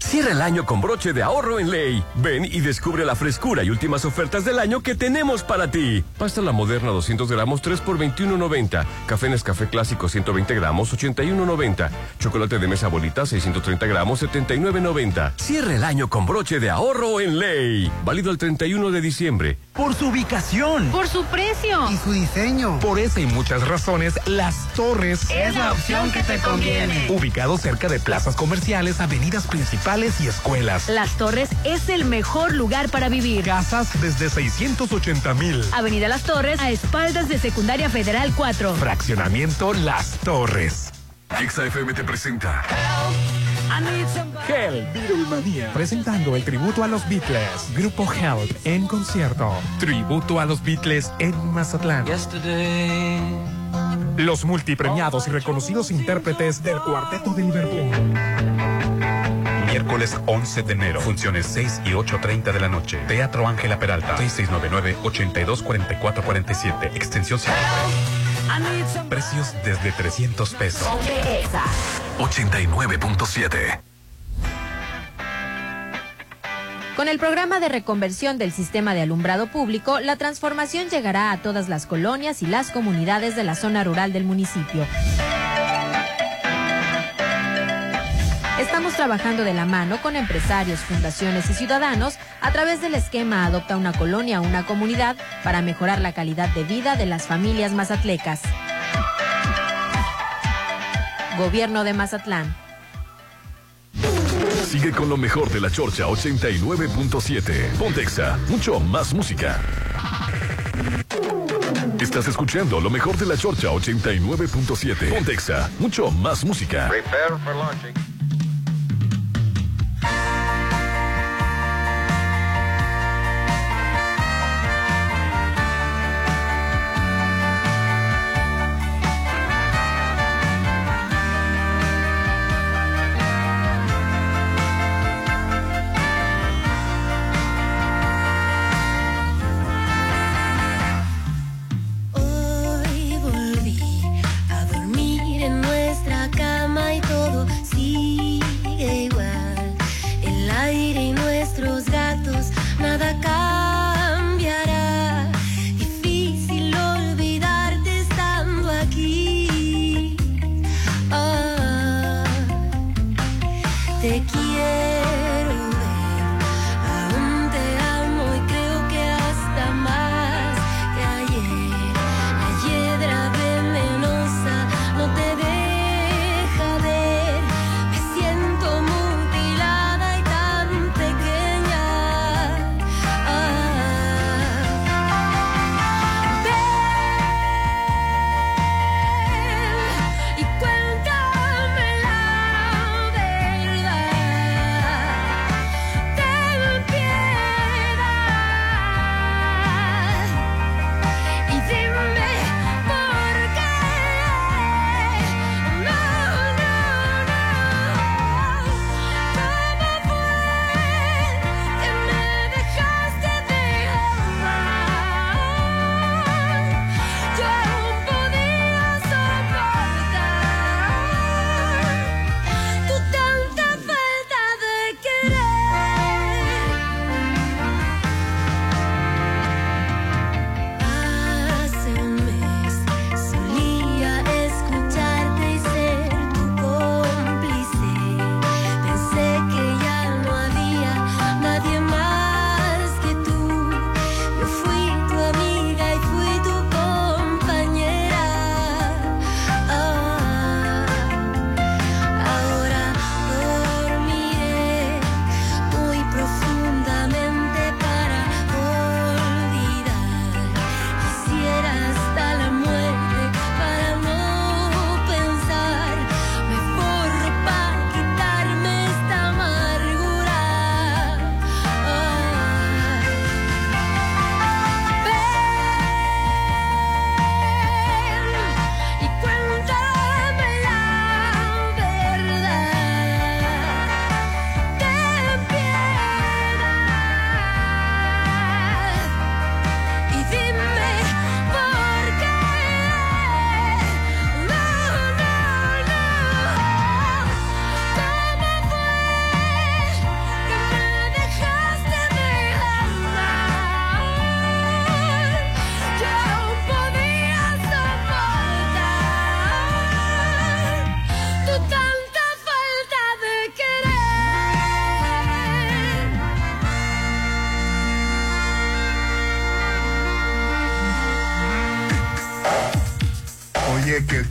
Cierra el año con broche de ahorro en ley. Ven y descubre la frescura y últimas ofertas del año que tenemos para ti. Pasta la moderna 200 gramos 3 por 21.90. Café Nescafé clásico 120 gramos 81.90. Chocolate de mesa bolita 630 gramos 79.90. Cierra el año con broche de ahorro en ley. Válido el 31 de diciembre. Por su ubicación. Por su precio. Y su diseño. Por esa y muchas razones, Las Torres Es la opción que te conviene. Ubicado cerca de plazas comerciales, avenidas principales y escuelas. Las Torres es el mejor lugar para vivir. Casas desde 680 mil. Avenida Las Torres, a espaldas de Secundaria Federal 4. Fraccionamiento Las Torres. XFM te presenta Hell, Beatlemania. Presentando el tributo a los Beatles. Grupo Help en concierto. Tributo a los Beatles en Mazatlán. Los multipremiados y reconocidos intérpretes del Cuarteto de Liverpool. Miércoles 11 de enero, funciones 6 y 8.30 de la noche. Teatro Ángela Peralta, 6699-824447, extensión 5. Precios desde 300 pesos. 89.7. Con el programa de reconversión del sistema de alumbrado público, la transformación llegará a todas las colonias y las comunidades de la zona rural del municipio. Estamos trabajando de la mano con empresarios, fundaciones y ciudadanos a través del esquema Adopta una colonia, una comunidad para mejorar la calidad de vida de las familias mazatlecas. Gobierno de Mazatlán. Sigue con lo mejor de la Chorcha 89.7. Pontexa, mucho más música. Estás escuchando lo mejor de la Chorcha 89.7. Pontexa, mucho más música. Prepare for launching.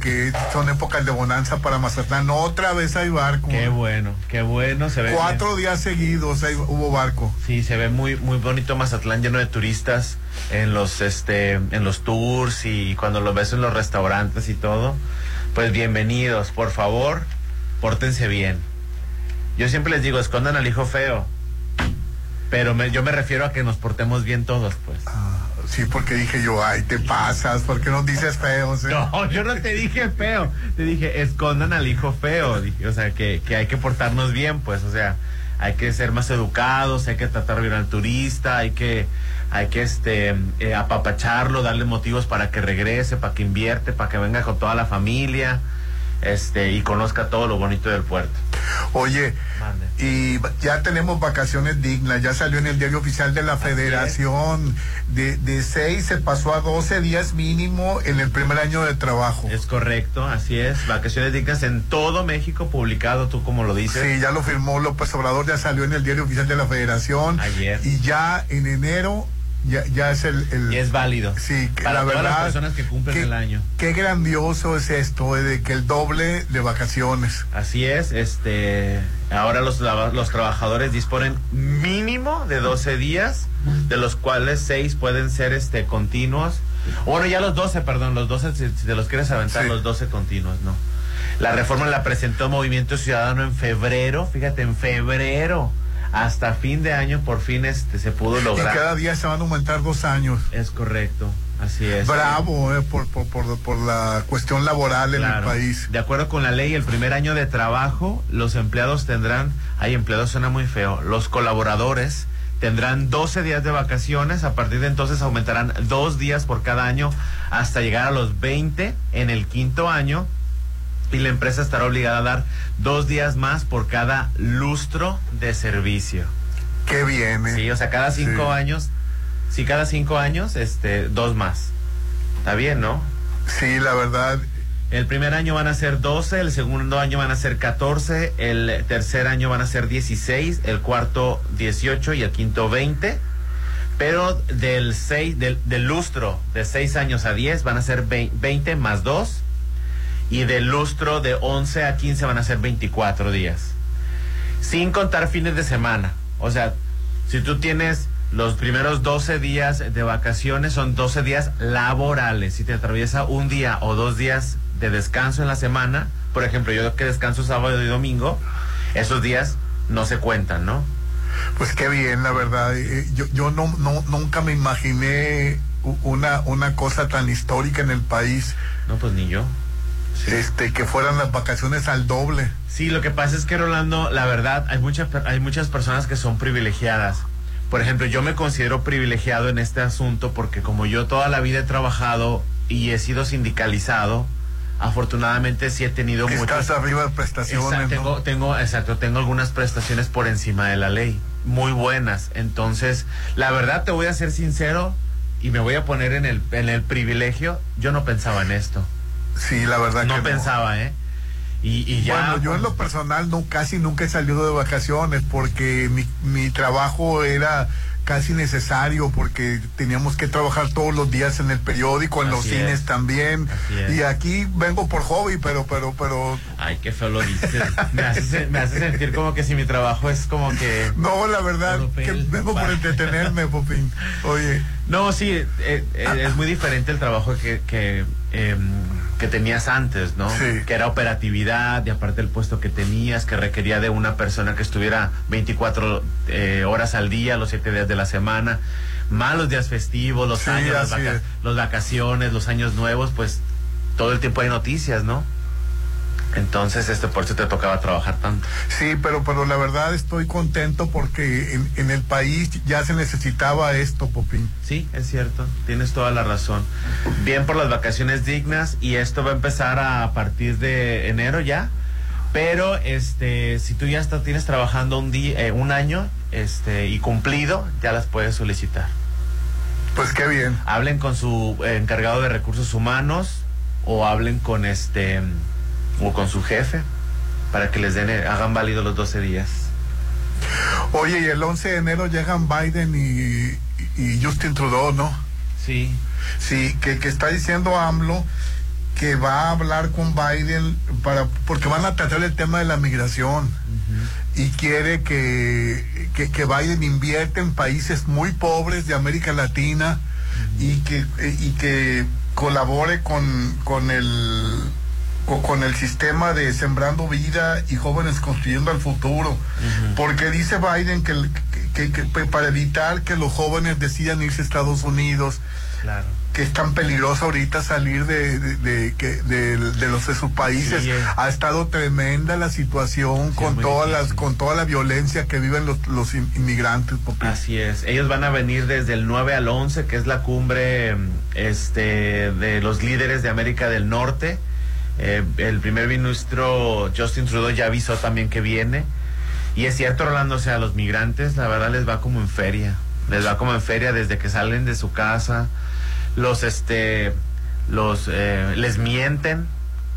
Que, son épocas de bonanza para Mazatlán. Otra vez hay barco. Qué bueno, qué bueno. Se ve Cuatro días seguidos hay- hubo barco. Sí, se ve muy muy bonito Mazatlán lleno de turistas en los este en los tours y cuando lo ves en los restaurantes y todo. Pues bienvenidos, por favor, pórtense bien. Yo siempre les digo, escondan al hijo feo. Pero me- yo me refiero a que nos portemos bien todos, pues. Sí, porque dije yo, ay, te pasas, ¿por qué no dices feos? eh? No, yo no te dije feo. Te dije, escondan al hijo feo. O sea, que, que hay que portarnos bien, pues. O sea, hay que ser más educados, hay que tratar bien al turista, hay que, hay que este, eh, apapacharlo, darle motivos para que regrese, para que invierte, para que venga con toda la familia este, y conozca todo lo bonito del puerto. Oye, Mande. y ya tenemos vacaciones dignas, ya salió en el diario oficial de la federación, de, de 6 se pasó a 12 días mínimo en el primer año de trabajo. Es correcto, así es. Vacaciones dignas en todo México, publicado, tú como lo dices. Sí, ya lo firmó López Obrador, ya salió en el diario oficial de la federación. Ayer. Y ya en enero ya, ya es el... el Y es válido. Sí, Para la todas verdad... las personas que cumplen qué- el año. Qué grandioso es esto, eh, de que el doble de vacaciones. Así es, este, ahora los, los trabajadores disponen mínimo de 12 días, de los cuales 6 pueden ser este continuos. Bueno, ya los 12, perdón, los 12, si, si te los quieres aventar, Sí. los 12 continuos, no. La reforma la presentó Movimiento Ciudadano en febrero, fíjate, en febrero, hasta fin de año por fin este se pudo Y lograr. cada día se van a aumentar dos años. Es correcto, así es. Bravo, eh, por, por, por, por la cuestión laboral en el país. De acuerdo con la ley, el primer año de trabajo, los empleados tendrán, hay empleados suena muy feo, los colaboradores tendrán 12 días de vacaciones, a partir de entonces aumentarán dos días por cada año hasta llegar a los 20 en el quinto año y la empresa estará obligada a dar dos días más por cada lustro de servicio. Qué bien, eh. Sí, o sea, cada cinco Sí. años, si cada cinco años, este, dos más. Está bien, ¿no? Sí, la verdad. El primer año van a ser 12, el segundo año van a ser 14, el tercer año van a ser 16, el cuarto 18 y el quinto 20. Pero del, seis, del, del lustro de 6 años a 10 van a ser vei- 20 más 2. Y del lustro de 11 a 15 van a ser 24 días. Sin contar fines de semana. O sea, si tú tienes los primeros 12 días de vacaciones, son 12 días laborales. Si te atraviesa un día o dos días de descanso en la semana, por ejemplo, yo que descanso sábado y domingo, esos días no se cuentan, ¿no? Pues qué bien, la verdad. Eh, Yo, yo no, no, nunca me imaginé una, una cosa tan histórica en el país. No, pues ni yo. Este, que fueran las vacaciones al doble. Sí, lo que pasa es que Rolando, la verdad, hay muchas hay muchas personas que son privilegiadas. Por ejemplo, yo me considero privilegiado en este asunto porque como yo toda la vida he trabajado y he sido sindicalizado, afortunadamente sí he tenido Que muchos estás arriba de prestaciones. Exacto, ¿no? tengo, tengo, exacto, tengo algunas prestaciones por encima de la ley, muy buenas. Entonces, la verdad te voy a ser sincero y me voy a poner en el, en el privilegio. Yo no pensaba en esto. Sí, la verdad No que no. pensaba, ¿eh? Y, y ya. Bueno, yo en lo personal no, casi nunca he salido de vacaciones porque mi, mi trabajo era casi necesario porque teníamos que trabajar todos los días en el periódico, en los cines es. también. Y aquí vengo por hobby, pero, pero, pero, Ay, qué feo lo dices. Me hace, se- me hace sentir como que si mi trabajo es como que. no, la verdad, que vengo por entretenerme, Popín. Oye, No, sí, eh, eh, es muy diferente el trabajo que, que, em, que tenías antes, ¿no? Sí. Que era operatividad, y aparte el puesto que tenías, que requería de una persona que estuviera 24 eh, horas al día, los 7 días de la semana, más los días festivos, los Sí, años, las, vaca- los vacaciones, los años nuevos, pues todo el tiempo hay noticias, ¿no? Entonces, este por eso te tocaba trabajar tanto. sí, pero, pero la verdad estoy contento porque en, en el país ya se necesitaba esto, Popín. Sí, es cierto, tienes toda la razón. Bien por las vacaciones dignas y esto va a empezar a partir de enero ya. Pero este, si tú ya está, tienes trabajando un día, eh, un año, este, y cumplido, ya las puedes solicitar. Pues qué bien. Hablen con su eh, encargado de recursos humanos o hablen con este o con su jefe para que les den, eh, hagan válido los 12 días. Oye, y el 11 de enero llegan Biden y, y Justin Trudeau, ¿no? Sí. Sí, que, que está diciendo AMLO que va a hablar con Biden para porque van a tratar el tema de la migración y quiere que, que, que Biden invierte en países muy pobres de América Latina y que y que colabore con, con el con el sistema de sembrando vida y jóvenes construyendo el futuro porque dice Biden que, el- que- que- que para evitar que los jóvenes decidan irse a Estados Unidos Claro. que es tan peligroso ahorita salir de, de, de- que- de- de los de sus países. Sí, ha estado tremenda la situación con todas las con toda la violencia que viven los, los in- inmigrantes. Popín. Así es. Ellos van a venir desde el 9 al 11, que es la cumbre este, de los líderes de América del Norte. Eh, el primer ministro Justin Trudeau ya avisó también que viene. Y es cierto, Rolando, o sea, a los migrantes, la verdad les va como en feria. Les va como en feria desde que salen de su casa. Los, este, los, eh, les mienten,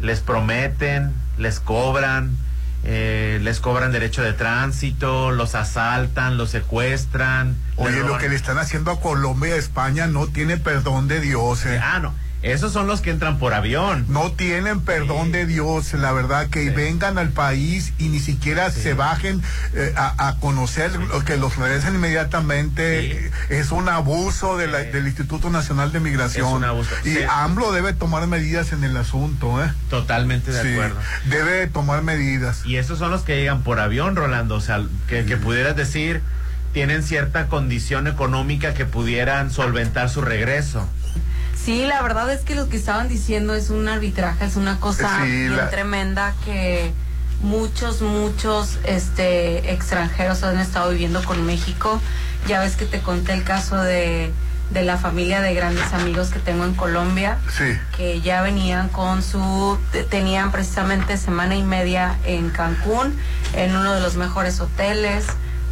les prometen, les cobran, eh, les cobran derecho de tránsito, los asaltan, los secuestran. Oye, lo que le están haciendo a Colombia y a España no tiene perdón de Dios. eh. Ah, no. Esos son los que entran por avión. No tienen perdón de Dios, la verdad, que vengan al país y ni siquiera se bajen eh, a, a conocer, que los regresen inmediatamente. Es un abuso de la- del Instituto Nacional de Migración. Es un abuso. Y. AMLO debe tomar medidas en el asunto, ¿eh? Totalmente de Sí, acuerdo. Debe de tomar medidas. Y esos son los que llegan por avión, Rolando. O sea, que, que pudieras decir, tienen cierta condición económica que pudieran solventar su regreso. Sí, la verdad es que lo que estaban diciendo es un arbitraje, es una cosa Sí, bien la- tremenda que muchos, muchos este, extranjeros han estado viviendo con México. Ya ves que te conté el caso de, de la familia de grandes amigos que tengo en Colombia, Sí. que ya venían con su, te- tenían precisamente semana y media en Cancún, en uno de los mejores hoteles.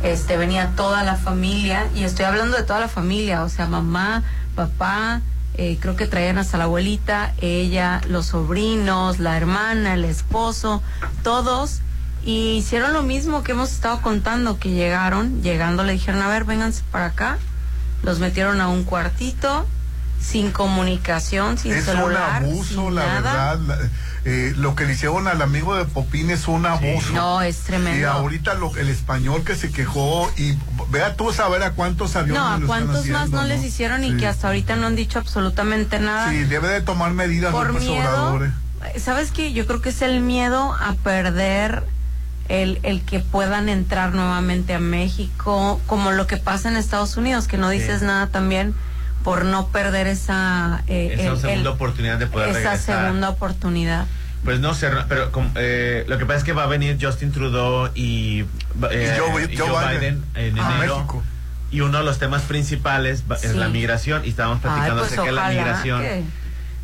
Este, venía toda la familia, y estoy hablando de toda la familia, o sea, mamá, papá, eh, creo que traían hasta la abuelita, ella, los sobrinos, la hermana, el esposo, todos. Y hicieron lo mismo que hemos estado contando, que llegaron, llegando le dijeron, a ver, vénganse para acá. Los metieron a un cuartito, sin comunicación, sin es celular. un abuso, sin la nada. verdad. la- eh, lo que le hicieron al amigo de Popín es un abuso. No, es tremendo. Y ahorita lo, el español que se quejó y vea tú saber a cuántos aviones No, a cuántos más haciendo, no, les hicieron y Sí. que hasta ahorita no han dicho absolutamente nada. Sí, debe de tomar medidas Por miedo, Obrador, eh. ¿sabes qué? Yo creo que es el miedo a perder el, el que puedan entrar nuevamente a México, como lo que pasa en Estados Unidos, que no dices nada también por no perder esa, eh, Esa el- segunda el- oportunidad de poder esa regresar. segunda oportunidad. Pues no sé, pero como, eh, lo que pasa es que va a venir Justin Trudeau y, eh, Y Joe- y Joe Joe Biden. Biden en enero. México. Y uno de los temas principales es la migración. Y estábamos platicando Ay, pues acerca de la migración. que-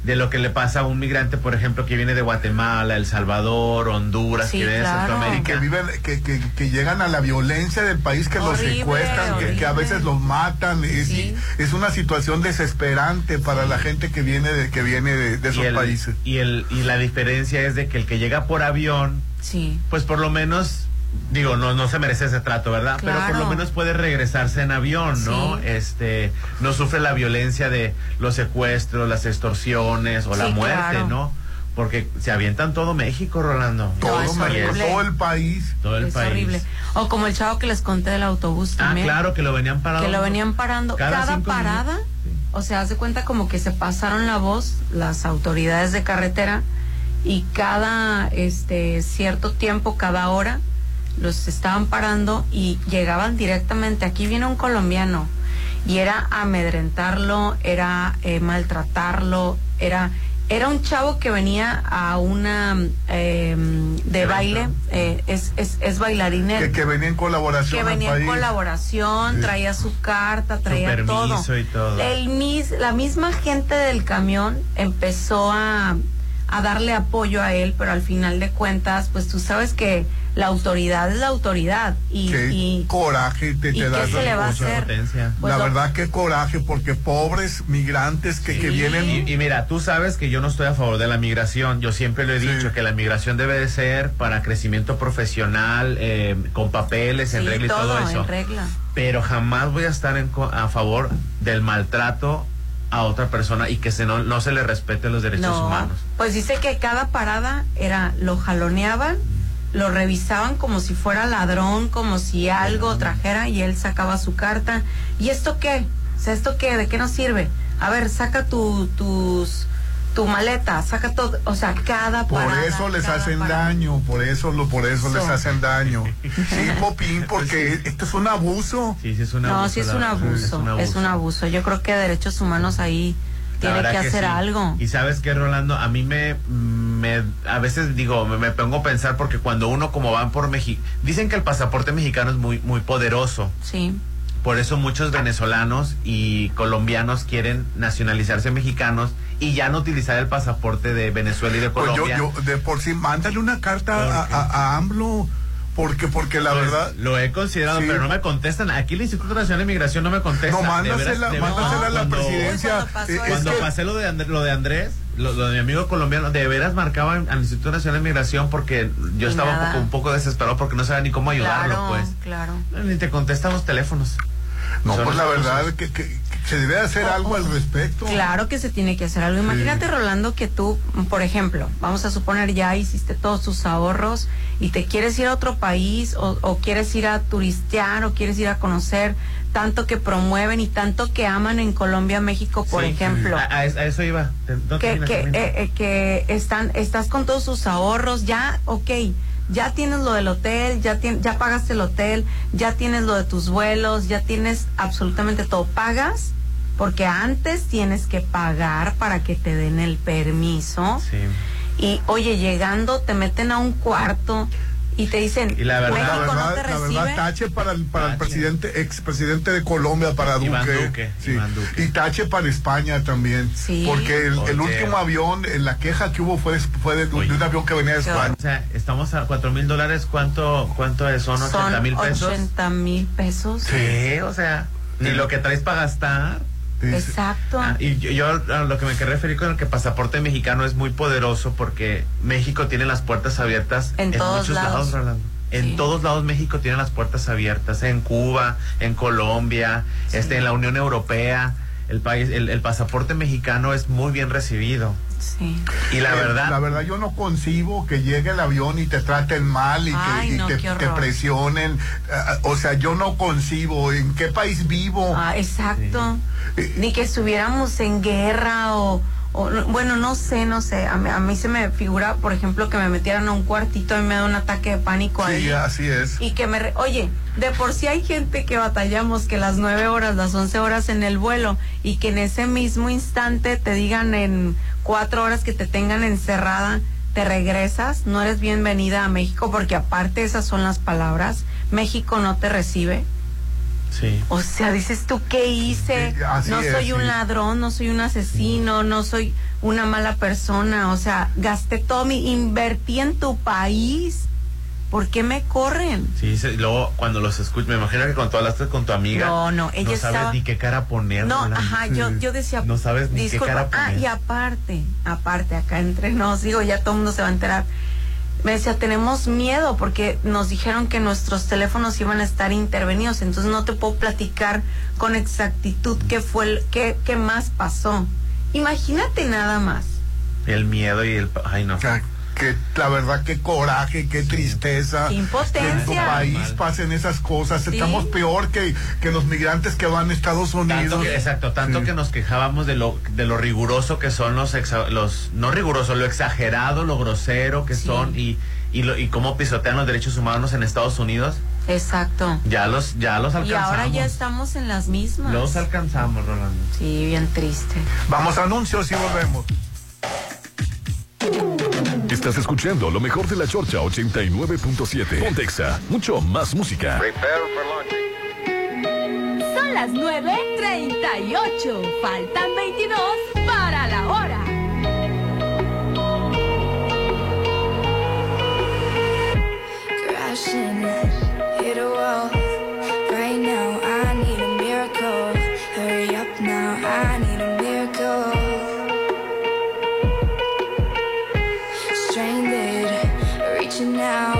De lo que le pasa a un migrante, por ejemplo, que viene de Guatemala, El Salvador, Honduras, Sí, que viene de. Centroamérica. que viven, que, que, que llegan a la violencia del país, que los secuestran, que, que a veces los matan. Es, es una situación desesperante para la gente que viene de, que viene de, de esos y el- países. Y, el, y la diferencia es de que el que llega por avión, Sí. pues por lo menos, digo, no, no se merece ese trato, ¿verdad? Pero por lo menos puede regresarse en avión, ¿no? Sí. Este, no sufre la violencia de los secuestros, las extorsiones o la muerte, claro. ¿no? Porque se avientan todo México, Rolando. Todo México, todo el país. Todo el es país. horrible. O como el chavo que les conté del autobús Ah, también. claro, que lo venían parado. que lo venían parando Cada parada o sea haz de cuenta como que se pasaron la voz las autoridades de carretera y cada este cierto tiempo cada hora los estaban parando y llegaban directamente aquí viene un colombiano y era amedrentarlo era eh, maltratarlo era era un chavo que venía a una eh, de baile eh, es, es, es bailarín Que, que venía en colaboración que al venía en país. colaboración, Sí. traía su carta, traía todo. y todo. El mis, la misma gente del camión empezó a, a darle apoyo a él, pero al final de cuentas, pues tú sabes que la autoridad es la autoridad y, Qué y coraje te, ¿y te qué da se esas le va a cosas. hacer? Potencia. Pues la lo- verdad que coraje, porque pobres migrantes que, que vienen... Y, y mira, tú sabes que yo no estoy a favor de la migración. Yo siempre lo he dicho, que la migración debe de ser para crecimiento profesional, eh, con papeles, en sí, regla y todo, todo eso. en regla. Pero jamás voy a estar en co- a favor del maltrato a otra persona y que se no, no se le respete los derechos No, humanos. pues dice que cada parada era, lo jaloneaban, lo revisaban como si fuera ladrón, como si algo trajera y él sacaba su carta. ¿Y esto qué? O sea, ¿esto qué? ¿De qué nos sirve? A ver, saca tu, tus, tu maleta, saca todo, o sea, cada Por eso les hacen parada. daño, por eso lo, por eso les hacen daño. Sí, Popín, porque esto es un abuso. Sí, sí es un No, sí es un abuso, es un abuso. Yo creo que derechos humanos ahí tiene que hacer sí. algo. Y sabes qué, Rolando, a mí me, me a veces digo, me, me pongo a pensar porque cuando uno como van por México, dicen que el pasaporte mexicano es muy, muy poderoso. Sí. Por eso muchos venezolanos y colombianos quieren nacionalizarse mexicanos y ya no utilizar el pasaporte de Venezuela y de Pues yo, Colombia. yo, de por sí, mándale una carta a, a, a AMLO, porque, porque la Pues, verdad. Lo he considerado, Sí. pero no me contestan. Aquí el Instituto Nacional de Migración no me contesta. No, De mándasela, veras, de mándasela a la cuando- presidencia. Eh, es Cuando que- pasé lo de, Andr- lo de Andrés, lo, lo de mi amigo colombiano, de veras marcaba al Instituto Nacional de Migración porque yo Y estaba un nada. poco, un poco desesperado porque no sabía ni cómo ayudarlo, claro, pues. claro. Ni te contestan los teléfonos. No, pues la verdad cosas. que, que- que se debe hacer algo al respecto. Claro que se tiene que hacer algo. Imagínate, Rolando, que tú, por ejemplo, vamos a suponer ya hiciste todos tus ahorros y te quieres ir a otro país o, o quieres ir a turistear o quieres ir a conocer tanto que promueven y tanto que aman en Colombia, México, por Sí. ejemplo. A, a es- a eso iba. No que, eh, eh, que están, estás con todos sus ahorros, ya, ok, ya tienes lo del hotel, ya, tien- ya pagaste el hotel, ya tienes lo de tus vuelos, ya tienes absolutamente todo. Pagas, porque antes tienes que pagar para que te den el permiso. Sí. Y oye, llegando te meten a un cuarto y te dicen, Y la verdad- México La no verdad, la verdad, tache para el, para el presidente, expresidente de Colombia, para Duque. Iván Duque, Sí. Iván Duque. Y tache para España también. Sí. Porque el, último avión, eh, la queja que hubo fue, fue de, de un avión que venía de España. O sea, estamos a cuatro mil dólares. ¿Cuánto, cuánto es? ¿Son 80 Son mil pesos? 80 mil pesos. Sí, o sea, ni lo que traes para gastar. Exacto. Ah, y yo, yo a lo que me quería referir con el que pasaporte mexicano es muy poderoso porque México tiene las puertas abiertas En todos muchos lados. En todos lados México tiene las puertas abiertas, en Cuba, en Colombia, este, en la Unión Europea, el país, el, el pasaporte mexicano es muy bien recibido. Sí. Y la Eh, verdad, La verdad, yo no concibo que llegue el avión y te traten mal y, Ay, que, y no, te, qué horror. te presionen. Ah, o sea, yo no concibo. ¿En qué país vivo? Ah, exacto. Ni que estuviéramos en guerra o, o no- bueno, no sé, no sé. A mí, a mí se me figura, por ejemplo, que me metieran a un cuartito y me da un ataque de pánico ahí. Sí, así es. Y que me... re- Oye, de por sí hay gente que batallamos que las nueve horas, las once horas en el vuelo y que en ese mismo instante te digan en cuatro horas que te tengan encerrada, te regresas, no eres bienvenida a México porque aparte esas son las palabras, México no te recibe. Sí. O sea, dices tú, ¿qué hice? Sí, no es, soy un sí. ladrón, no soy un asesino, no soy una mala persona. O sea, gasté todo mi, invertí en tu país. ¿Por qué me corren? Sí, se- luego cuando los escucho, me imagino que cuando tú hablaste con tu amiga, No, no, ella no sabes estaba- ni qué cara poner. No, ajá, yo, yo decía, No sabes ni disculpa, qué cara ah, poner. y aparte, aparte, acá entre nos, digo, ya todo el mundo se va a enterar. Me decía, tenemos miedo porque nos dijeron que nuestros teléfonos iban a estar intervenidos, entonces no te puedo platicar con exactitud qué fue, el- qué, qué más pasó. Imagínate nada más. El miedo y el... Ay, no. Que la verdad, qué coraje, qué tristeza. Qué impotencia. Que en tu país pasen esas cosas. Sí. Estamos peor que, que los migrantes que van a Estados Unidos. Tanto que, exacto, tanto Sí. que nos quejábamos de lo, de lo riguroso que son los, exa- los, no riguroso, lo exagerado, lo grosero que son y, y, lo, y cómo pisotean los derechos humanos en Estados Unidos. Exacto. Ya los, ya los Y alcanzamos. ahora ya estamos en las mismas. Los alcanzamos, Rolando. Sí, bien triste. Vamos a anuncios y volvemos. Estás escuchando lo mejor de la Chorcha 89.7. Pontexa, mucho más música. Son las 9.38. Faltan 22 para la hora. crashing, hit a wall. now.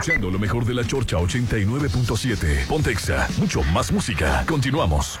Escuchando lo mejor de la Chorcha 89.7. Pontexa, mucho más música. Continuamos.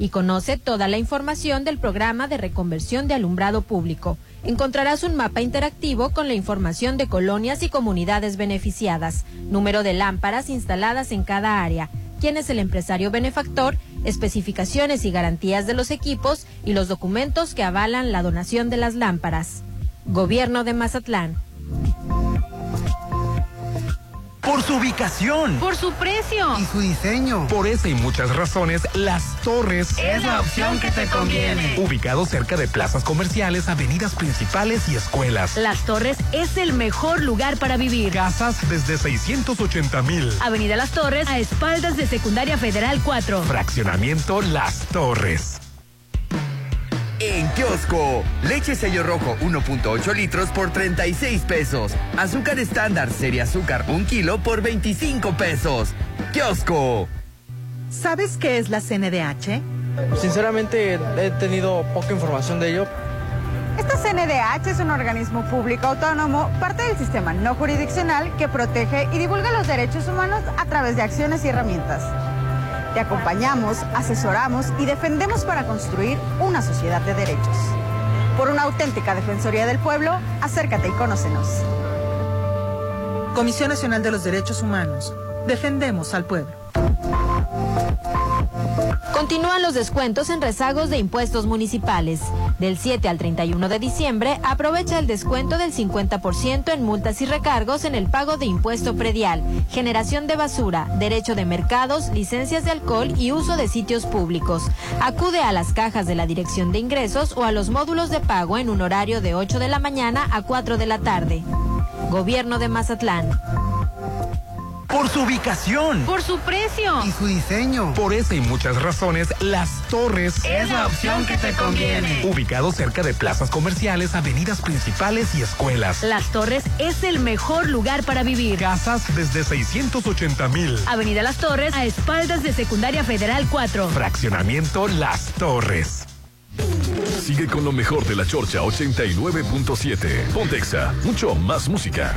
y conoce toda la información del programa de reconversión de alumbrado público. Encontrarás un mapa interactivo con la información de colonias y comunidades beneficiadas, número de lámparas instaladas en cada área, quién es el empresario benefactor, especificaciones y garantías de los equipos y los documentos que avalan la donación de las lámparas. Gobierno de Mazatlán. Por su ubicación. Por su precio. Y su diseño. Por esa y muchas razones, Las Torres Es la opción que te conviene. Ubicado cerca de plazas comerciales, avenidas principales y escuelas. Las Torres es el mejor lugar para vivir. Casas desde 680 mil. Avenida Las Torres, a espaldas de Secundaria Federal 4. Fraccionamiento Las Torres. En kiosco, leche sello rojo 1.8 litros por 36 pesos. Azúcar estándar serie azúcar 1 kilo por 25 pesos. Kiosco. ¿Sabes qué es la CNDH? Sinceramente he tenido poca información de ello. Esta CNDH es un organismo público autónomo, parte del sistema no jurisdiccional que protege y divulga los derechos humanos a través de acciones y herramientas. Te acompañamos, asesoramos y defendemos para construir una sociedad de derechos. Por una auténtica Defensoría del Pueblo, acércate y conócenos. Comisión Nacional de los Derechos Humanos. Defendemos al pueblo. Continúan los descuentos en rezagos de impuestos municipales. Del 7 al 31 de diciembre, aprovecha el descuento del 50% en multas y recargos en el pago de impuesto predial, generación de basura, derecho de mercados, licencias de alcohol y uso de sitios públicos. Acude a las cajas de la Dirección de Ingresos o a los módulos de pago en un horario de 8 de la mañana a 4 de la tarde. Gobierno de Mazatlán. Por su ubicación. Por su precio. Y su diseño. Por esa y muchas razones, Las Torres Es la opción que te conviene. Ubicado cerca de plazas comerciales, avenidas principales y escuelas. Las Torres es el mejor lugar para vivir. Casas desde 680 mil. Avenida Las Torres, a espaldas de Secundaria Federal 4. Fraccionamiento Las Torres. Sigue con lo mejor de la Chorcha 89.7. Pontexa, mucho más música.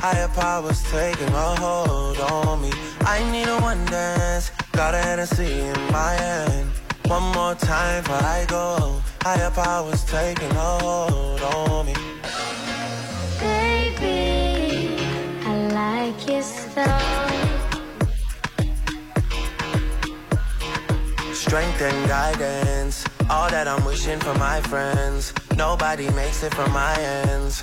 Higher powers taking a hold on me. I need a one dance. Got a Hennessy in my hand. One more time before I go. Higher powers taking a hold on me. Baby, I like your style. Strength and guidance. All that I'm wishing for my friends. Nobody makes it from my ends.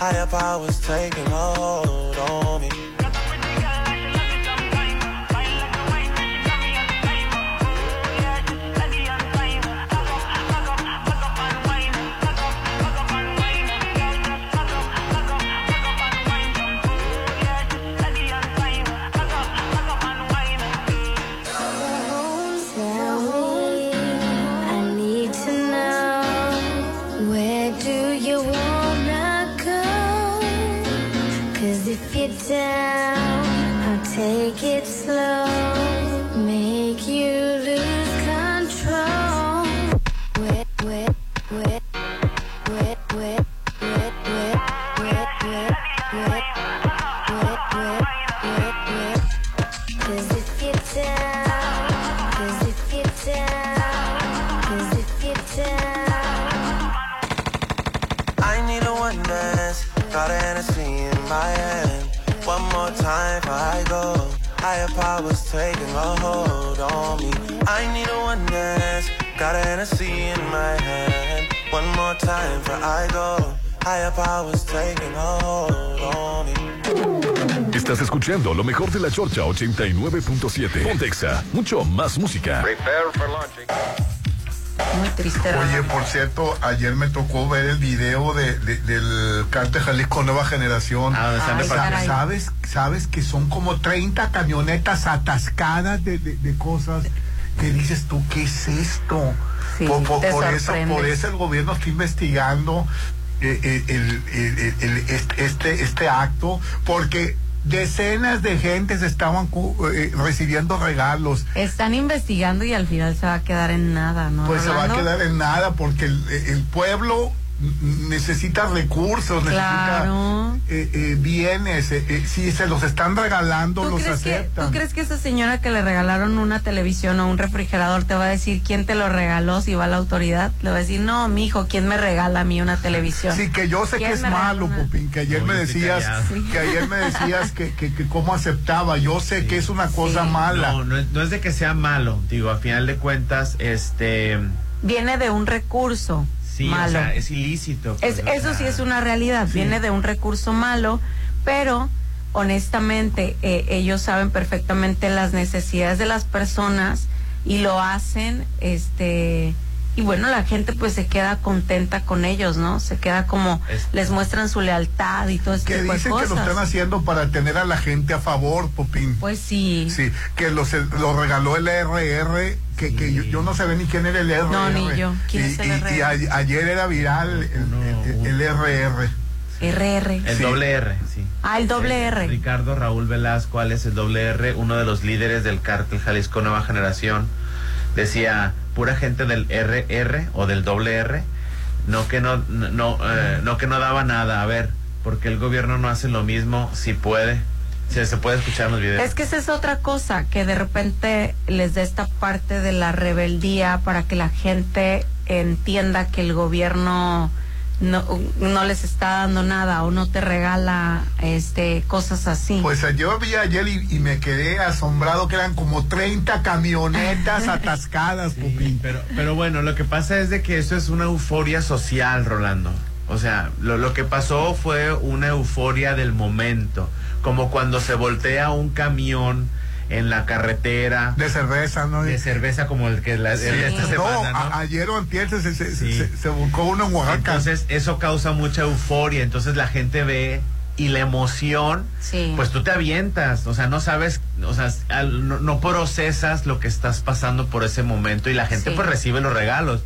Higher powers taking hold on me. Taking a hold on me. I need a one dance. Got a Hennessy in my hand. One more time before I go. Higher powers taking a hold on me. Estás escuchando lo mejor de la Chorcha 89.7. Pontexa, mucho más música. Muy triste. Oye, por cierto, ayer me tocó ver el video de, de- del Cártel Jalisco Nueva Generación. Ah, Ay. ¿Sabes, sabes que son como 30 camionetas atascadas de, de- de cosas que dices tú, ¿qué es esto? Sí, por, por- te por eso, por eso el gobierno está investigando eh, eh, el- el- el- el- este, este acto, porque decenas de gentes estaban cu- eh, recibiendo regalos. Están investigando y al final se va a quedar en nada, ¿no? Pues se va a quedar en nada porque el, el pueblo necesita recursos, Claro. necesita eh, eh, bienes. eh, eh, si se los están regalando, ¿Tú los crees, que, aceptan. ¿Tú crees que esa señora que le regalaron una televisión o un refrigerador te va a decir quién te lo regaló si va a la autoridad? Le va a decir, no, mi hijo, ¿quién me regala a mí una televisión? Sí, que yo sé que ¿Quién es malo, una? Popín, que ayer me decías. Sí. que ayer me decías que, que, que cómo aceptaba. Yo sé que es una cosa Sí. mala. No, no es, no es de que sea malo, digo, a final de cuentas, este, Viene de un recurso sí, o malo. sea, es ilícito. pues, Es- o eso sea, sí es una realidad, viene de un recurso malo, pero honestamente eh, ellos saben perfectamente las necesidades de las personas y lo hacen, este, y bueno, la gente pues se queda contenta con ellos, ¿no? Se queda como, Es- les muestran su lealtad y todo ese Que tipo de dicen que lo están haciendo para tener a la gente a favor, Popín. Pues sí. Sí, que los, lo regaló el RR, que, que yo, yo no sabía ni quién era el RR. No, ni yo. ¿Quién y, es el y- RR? y a- ayer era viral el, el- el RR. RR. El Sí. doble R, sí. Ah, el doble Eh, R. Ricardo Raúl Velasco, es el doble R, uno de los líderes del cártel Jalisco Nueva Generación, decía, pura gente del RR o del doble R, no que no, no, eh, no que no daba nada, a ver, porque el gobierno no hace lo mismo, si puede, se, se puede escuchar en los videos. Es que esa es otra cosa, que de repente les da esta parte de la rebeldía para que la gente entienda que el gobierno no, no les está dando nada o no te regala este cosas así. Pues eh, yo vi ayer y, y me quedé asombrado que eran como 30 camionetas atascadas, Popín. Pero, pero bueno, lo que pasa es de que eso es una euforia social, Rolando. O sea, lo, lo que pasó fue una euforia del momento, como cuando se voltea un camión en la carretera. De cerveza, ¿no? De cerveza como el que la, el de esta No, semana, ¿no? a- ayer o antier se, se, se- Sí. se- se buscó uno en Oaxaca. Entonces, eso causa mucha euforia. Entonces, la gente ve y la emoción, Sí. pues tú te avientas. O sea, no sabes, o sea, al- no, no procesas lo que estás pasando por ese momento y la gente, Sí. pues, recibe los regalos.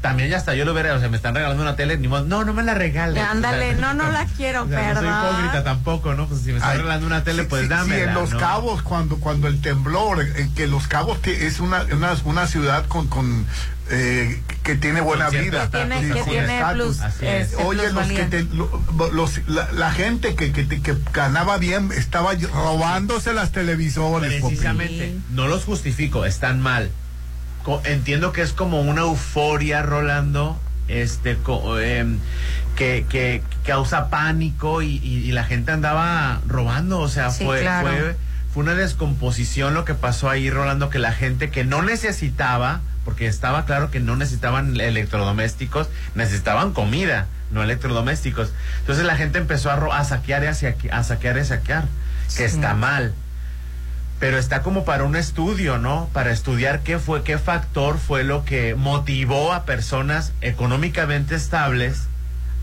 También ya hasta yo lo veré, o sea, me están regalando una tele, ni modo, no, no me la regales. Ándale, O sea, no, no la quiero, o sea, no soy perdón. hípocrita tampoco, ¿no? Pues si me están Ay, regalando una tele, sí, pues sí, dámela. sí, en Los ¿no? Cabos, cuando, cuando el temblor, eh, que Los Cabos es una, una, una ciudad con, con eh, que tiene buena vida. Que tiene- que tiene plus, este, Oye, los que te- lo- los- la, la gente que, que, te- que ganaba bien estaba robándose las televisores. Precisamente, no los justifico, están mal. Entiendo que es como una euforia, Rolando, este, co- em, que, que causa pánico y, y- y la gente andaba robando, o sea, Sí, fue, claro. fue, fue una descomposición lo que pasó ahí, Rolando, que la gente que no necesitaba, porque estaba claro que no necesitaban electrodomésticos, necesitaban comida, no electrodomésticos. Entonces la gente empezó a, ro- a saquear y a, saque- a saquear y a saquear, que Sí. está mal pero está como para un estudio, ¿no? Para estudiar qué fue, qué factor fue lo que motivó a personas económicamente estables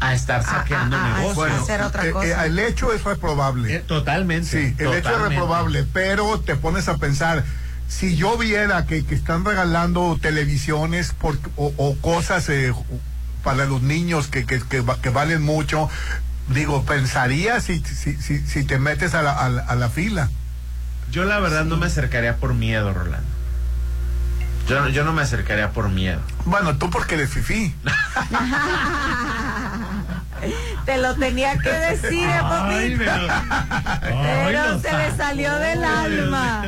a estar saqueando a- a negocios. Bueno, hacer otra eh, cosa. eh, el hecho es reprobable. Eh, totalmente. Sí, el hecho es reprobable, pero te pones a pensar, si yo viera que, que están regalando televisiones por, o, o cosas eh, para los niños que, que, que, va- que valen mucho, digo, pensaría si, si, si, si te metes a la, a la, a la fila. Yo la verdad no me acercaría por miedo, Rolando. Yo, yo no me acercaría por miedo. Bueno, tú porque eres fifí. Te lo tenía que decir, eh, Ay, pero- se le salió del alma.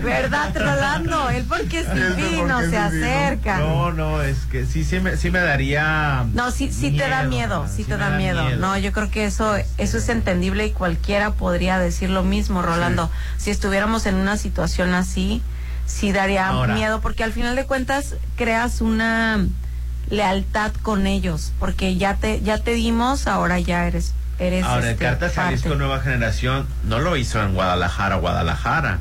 ¿Verdad, Rolando? Él porque es divino, porque se acerca. No, no, es que sí, sí me, sí me daría. No, sí, sí te da miedo, sí te da miedo. No, yo creo que eso, eso es entendible y cualquiera podría decir lo mismo, Rolando. Si estuviéramos en una situación así, sí daría Ahora. miedo, porque al final de cuentas creas una lealtad con ellos, porque ya te, ya te dimos, ahora ya eres, eres Ahora, el este, Carta Jalisco. Nueva Generación no lo hizo en Guadalajara, Guadalajara.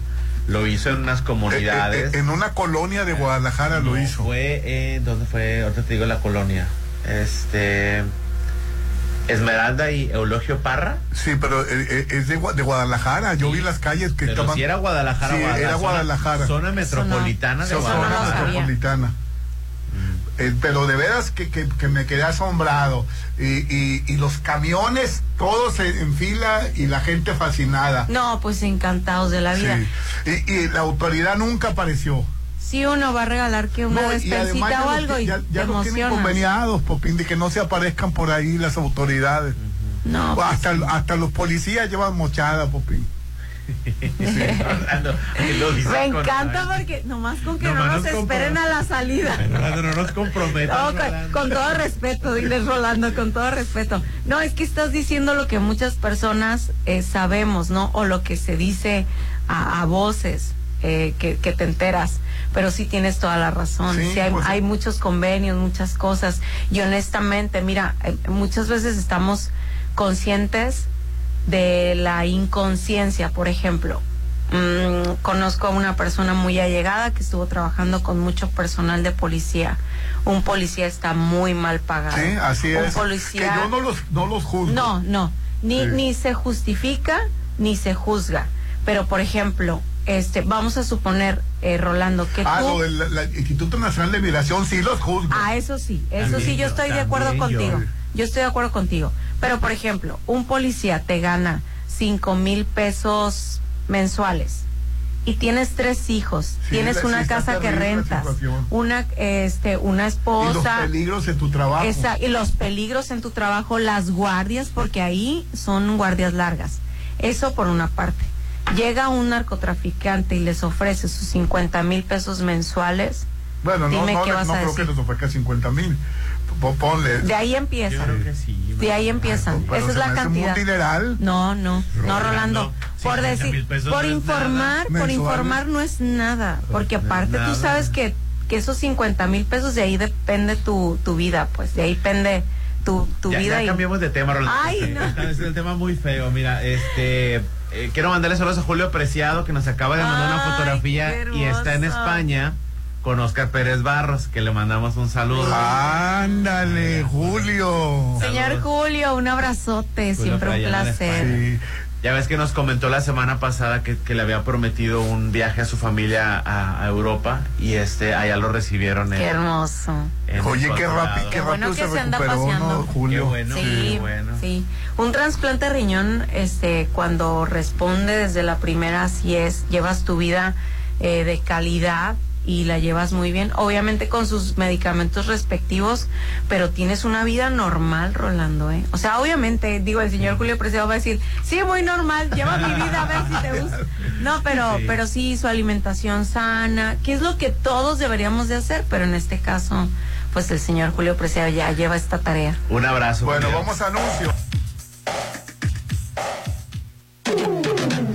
Lo hizo en unas comunidades. Eh, eh, en una colonia de Guadalajara lo hizo. Fue, ¿dónde fue? Ahorita te digo la colonia. Este. Esmeralda y Eulogio Parra. Sí, pero eh, eh, es de, Gua- de Guadalajara. Yo vi las calles que Pero estaban. si era Guadalajara, Sí, Guadalajara. era zona- Guadalajara. Zona metropolitana de Zona Guadalajara. sabía. metropolitana. Eh, pero de veras que, que, que me quedé asombrado. Y, y, y los camiones, todos en, fila y la gente fascinada. No, pues encantados de la vida. Sí. Y, y la autoridad nunca apareció. Si uno va a regalar que una No, despensita o algo y ya, ya te los tienen conveniados, Popín, de que no se aparezcan por ahí las autoridades. No, O pues hasta, hasta los policías llevan mochada, Popín. Me encanta porque nomás con que Nomás no nos esperen a la salida. Rolando, no nos comprometas. No, con, todo respeto, diles Rolando, con todo respeto. No, es que estás diciendo lo que muchas personas eh, sabemos, ¿no? O lo que se dice a, a voces eh, que, que te enteras. Pero sí tienes toda la razón. Sí, Sí, hay, pues- hay muchos convenios, muchas cosas. Y honestamente, mira, eh, muchas veces estamos conscientes de la inconsciencia, por ejemplo. Mm, conozco a una persona muy allegada que estuvo trabajando con mucho personal de policía. Un policía está muy mal pagado. Sí, así Un es. policía. Que yo no los, no los juzgo. No, no. Ni, Sí. ni se justifica ni se juzga. Pero, por ejemplo, este, vamos a suponer, eh, Rolando, que Ah, tú. lo del la- Instituto Nacional de Migración, sí los juzgo. Ah, eso sí, eso También sí, yo yo, estoy de acuerdo yo. contigo. Yo estoy de acuerdo contigo. Pero, por ejemplo, un policía te gana cinco mil pesos mensuales y tienes tres hijos, Sí, tienes una casa que rentas, una este una Y los esposa, peligros en tu trabajo. esa- y los peligros en tu trabajo, las guardias, porque ahí son guardias largas. Eso por una parte. Llega un narcotraficante y les ofrece sus 50 mil pesos mensuales. Bueno, no, Dime no, qué le- vas no a creo decir. que les ofrezca 50 mil. Ponle. De ahí empiezan. De ahí empiezan. Pero Esa se es la me hace un cantidad. dineral. No, no, no, Rolando. Por 50 decir, por no informar, por informar no es nada. Porque aparte nada. tú sabes que, que esos 50 mil pesos de ahí depende tu, tu vida, pues de ahí depende tu, tu ya, vida. ya y- cambiamos de tema, Rolando. Ay, no. Es el tema muy feo. Mira, este. eh, quiero mandarle saludos a Julio Preciado, que nos acaba de mandar una fotografía y está en. España con Oscar Pérez Barros, que le mandamos un saludo. Ándale, Julio. Señor Julio, un abrazote, Julio siempre un placer. Ya ves que nos comentó la semana pasada que, que le había prometido un viaje a su familia a, a Europa y este allá lo recibieron en, Qué hermoso. en Oye, qué rápido, qué Qué bueno rápido que se se anda recuperó, ¿no, paseando. Julio? Qué bueno, Sí, qué bueno. sí. Un trasplante de riñón, este, cuando responde desde la primera, si es, llevas tu vida eh, de calidad y la llevas muy bien, obviamente con sus medicamentos respectivos, pero tienes una vida normal, Rolando, ¿eh? O sea, obviamente, digo, el señor Julio Preciado va a decir, sí, muy normal, lleva mi vida a ver si te gusta. No, pero, Sí. pero sí, su alimentación sana, que es lo que todos deberíamos de hacer, pero en este caso, pues el señor Julio Preciado ya lleva esta tarea. Un abrazo. Bueno, Julio. vamos a anuncio.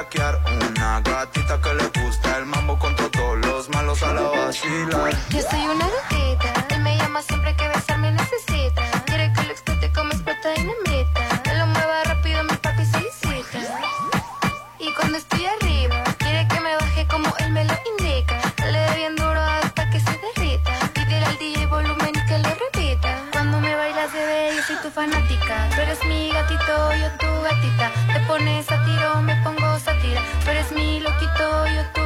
bellaquear. Una gatita que le gusta el mambo con todos los malos a la vacilar. Yo soy una gatita, él me llama siempre que besarme necesita. Quiere que lo explote como explota dinamita. Que lo mueva rápido, mi papi solicita. Y cuando estoy arriba, quiere que me baje como él me lo indica. Le dé bien duro hasta que se derrita. Pídele al DJ volumen y que lo repita. Cuando me bailas, bebé, yo soy tu fanática. Tú eres mi gatito, yo mi loquito, yo tu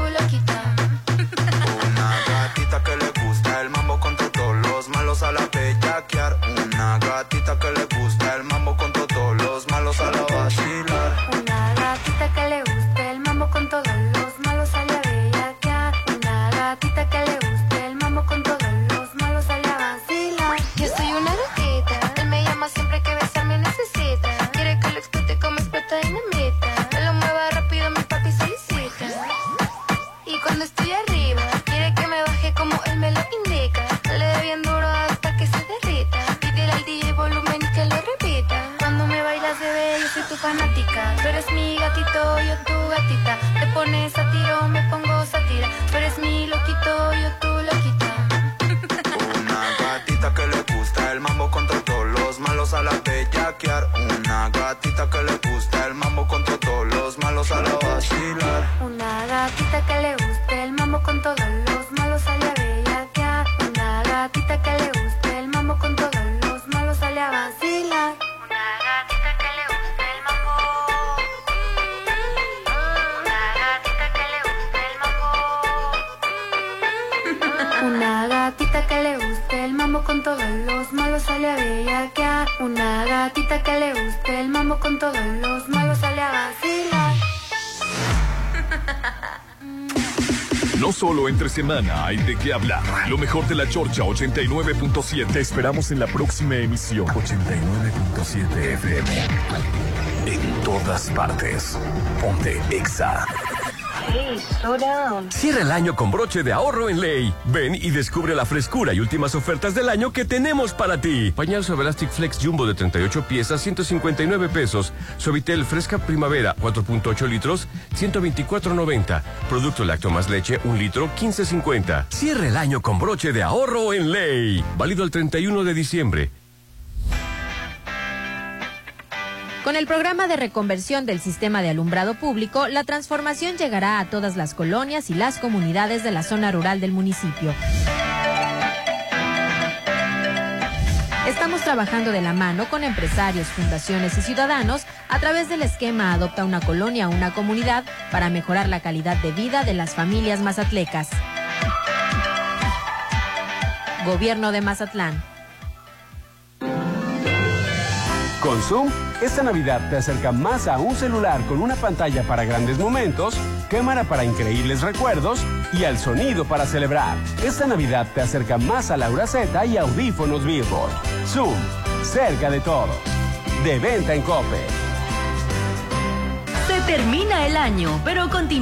semana hay de qué hablar. Lo mejor de la Chorcha 89.7. Te esperamos en la próxima emisión. 89.7 FM. En todas partes. Ponte Exa. Hey, slow down. Cierra el año con broche de ahorro en ley. Ven y descubre la frescura y últimas ofertas del año que tenemos para ti. Pañal Suavelastic Flex Jumbo de 38 piezas, 159 pesos. Suavitel Fresca Primavera, 4.8 litros, 124.90. Producto Lacto más leche, 1 litro, 15.50. Cierra el año con broche de ahorro en ley. Válido el 31 de diciembre. Con el programa de reconversión del sistema de alumbrado público, la transformación llegará a todas las colonias y las comunidades de la zona rural del municipio. Trabajando de la mano con empresarios, fundaciones y ciudadanos a través del esquema Adopta una colonia, una comunidad para mejorar la calidad de vida de las familias mazatlecas. Gobierno de Mazatlán. Con Zoom, esta Navidad te acerca más a un celular con una pantalla para grandes momentos, cámara para increíbles recuerdos y al sonido para celebrar. Esta Navidad te acerca más a Laura Z y audífonos Billboard. Zoom, cerca de todos. De venta en Cope. Se termina el año, pero continúa.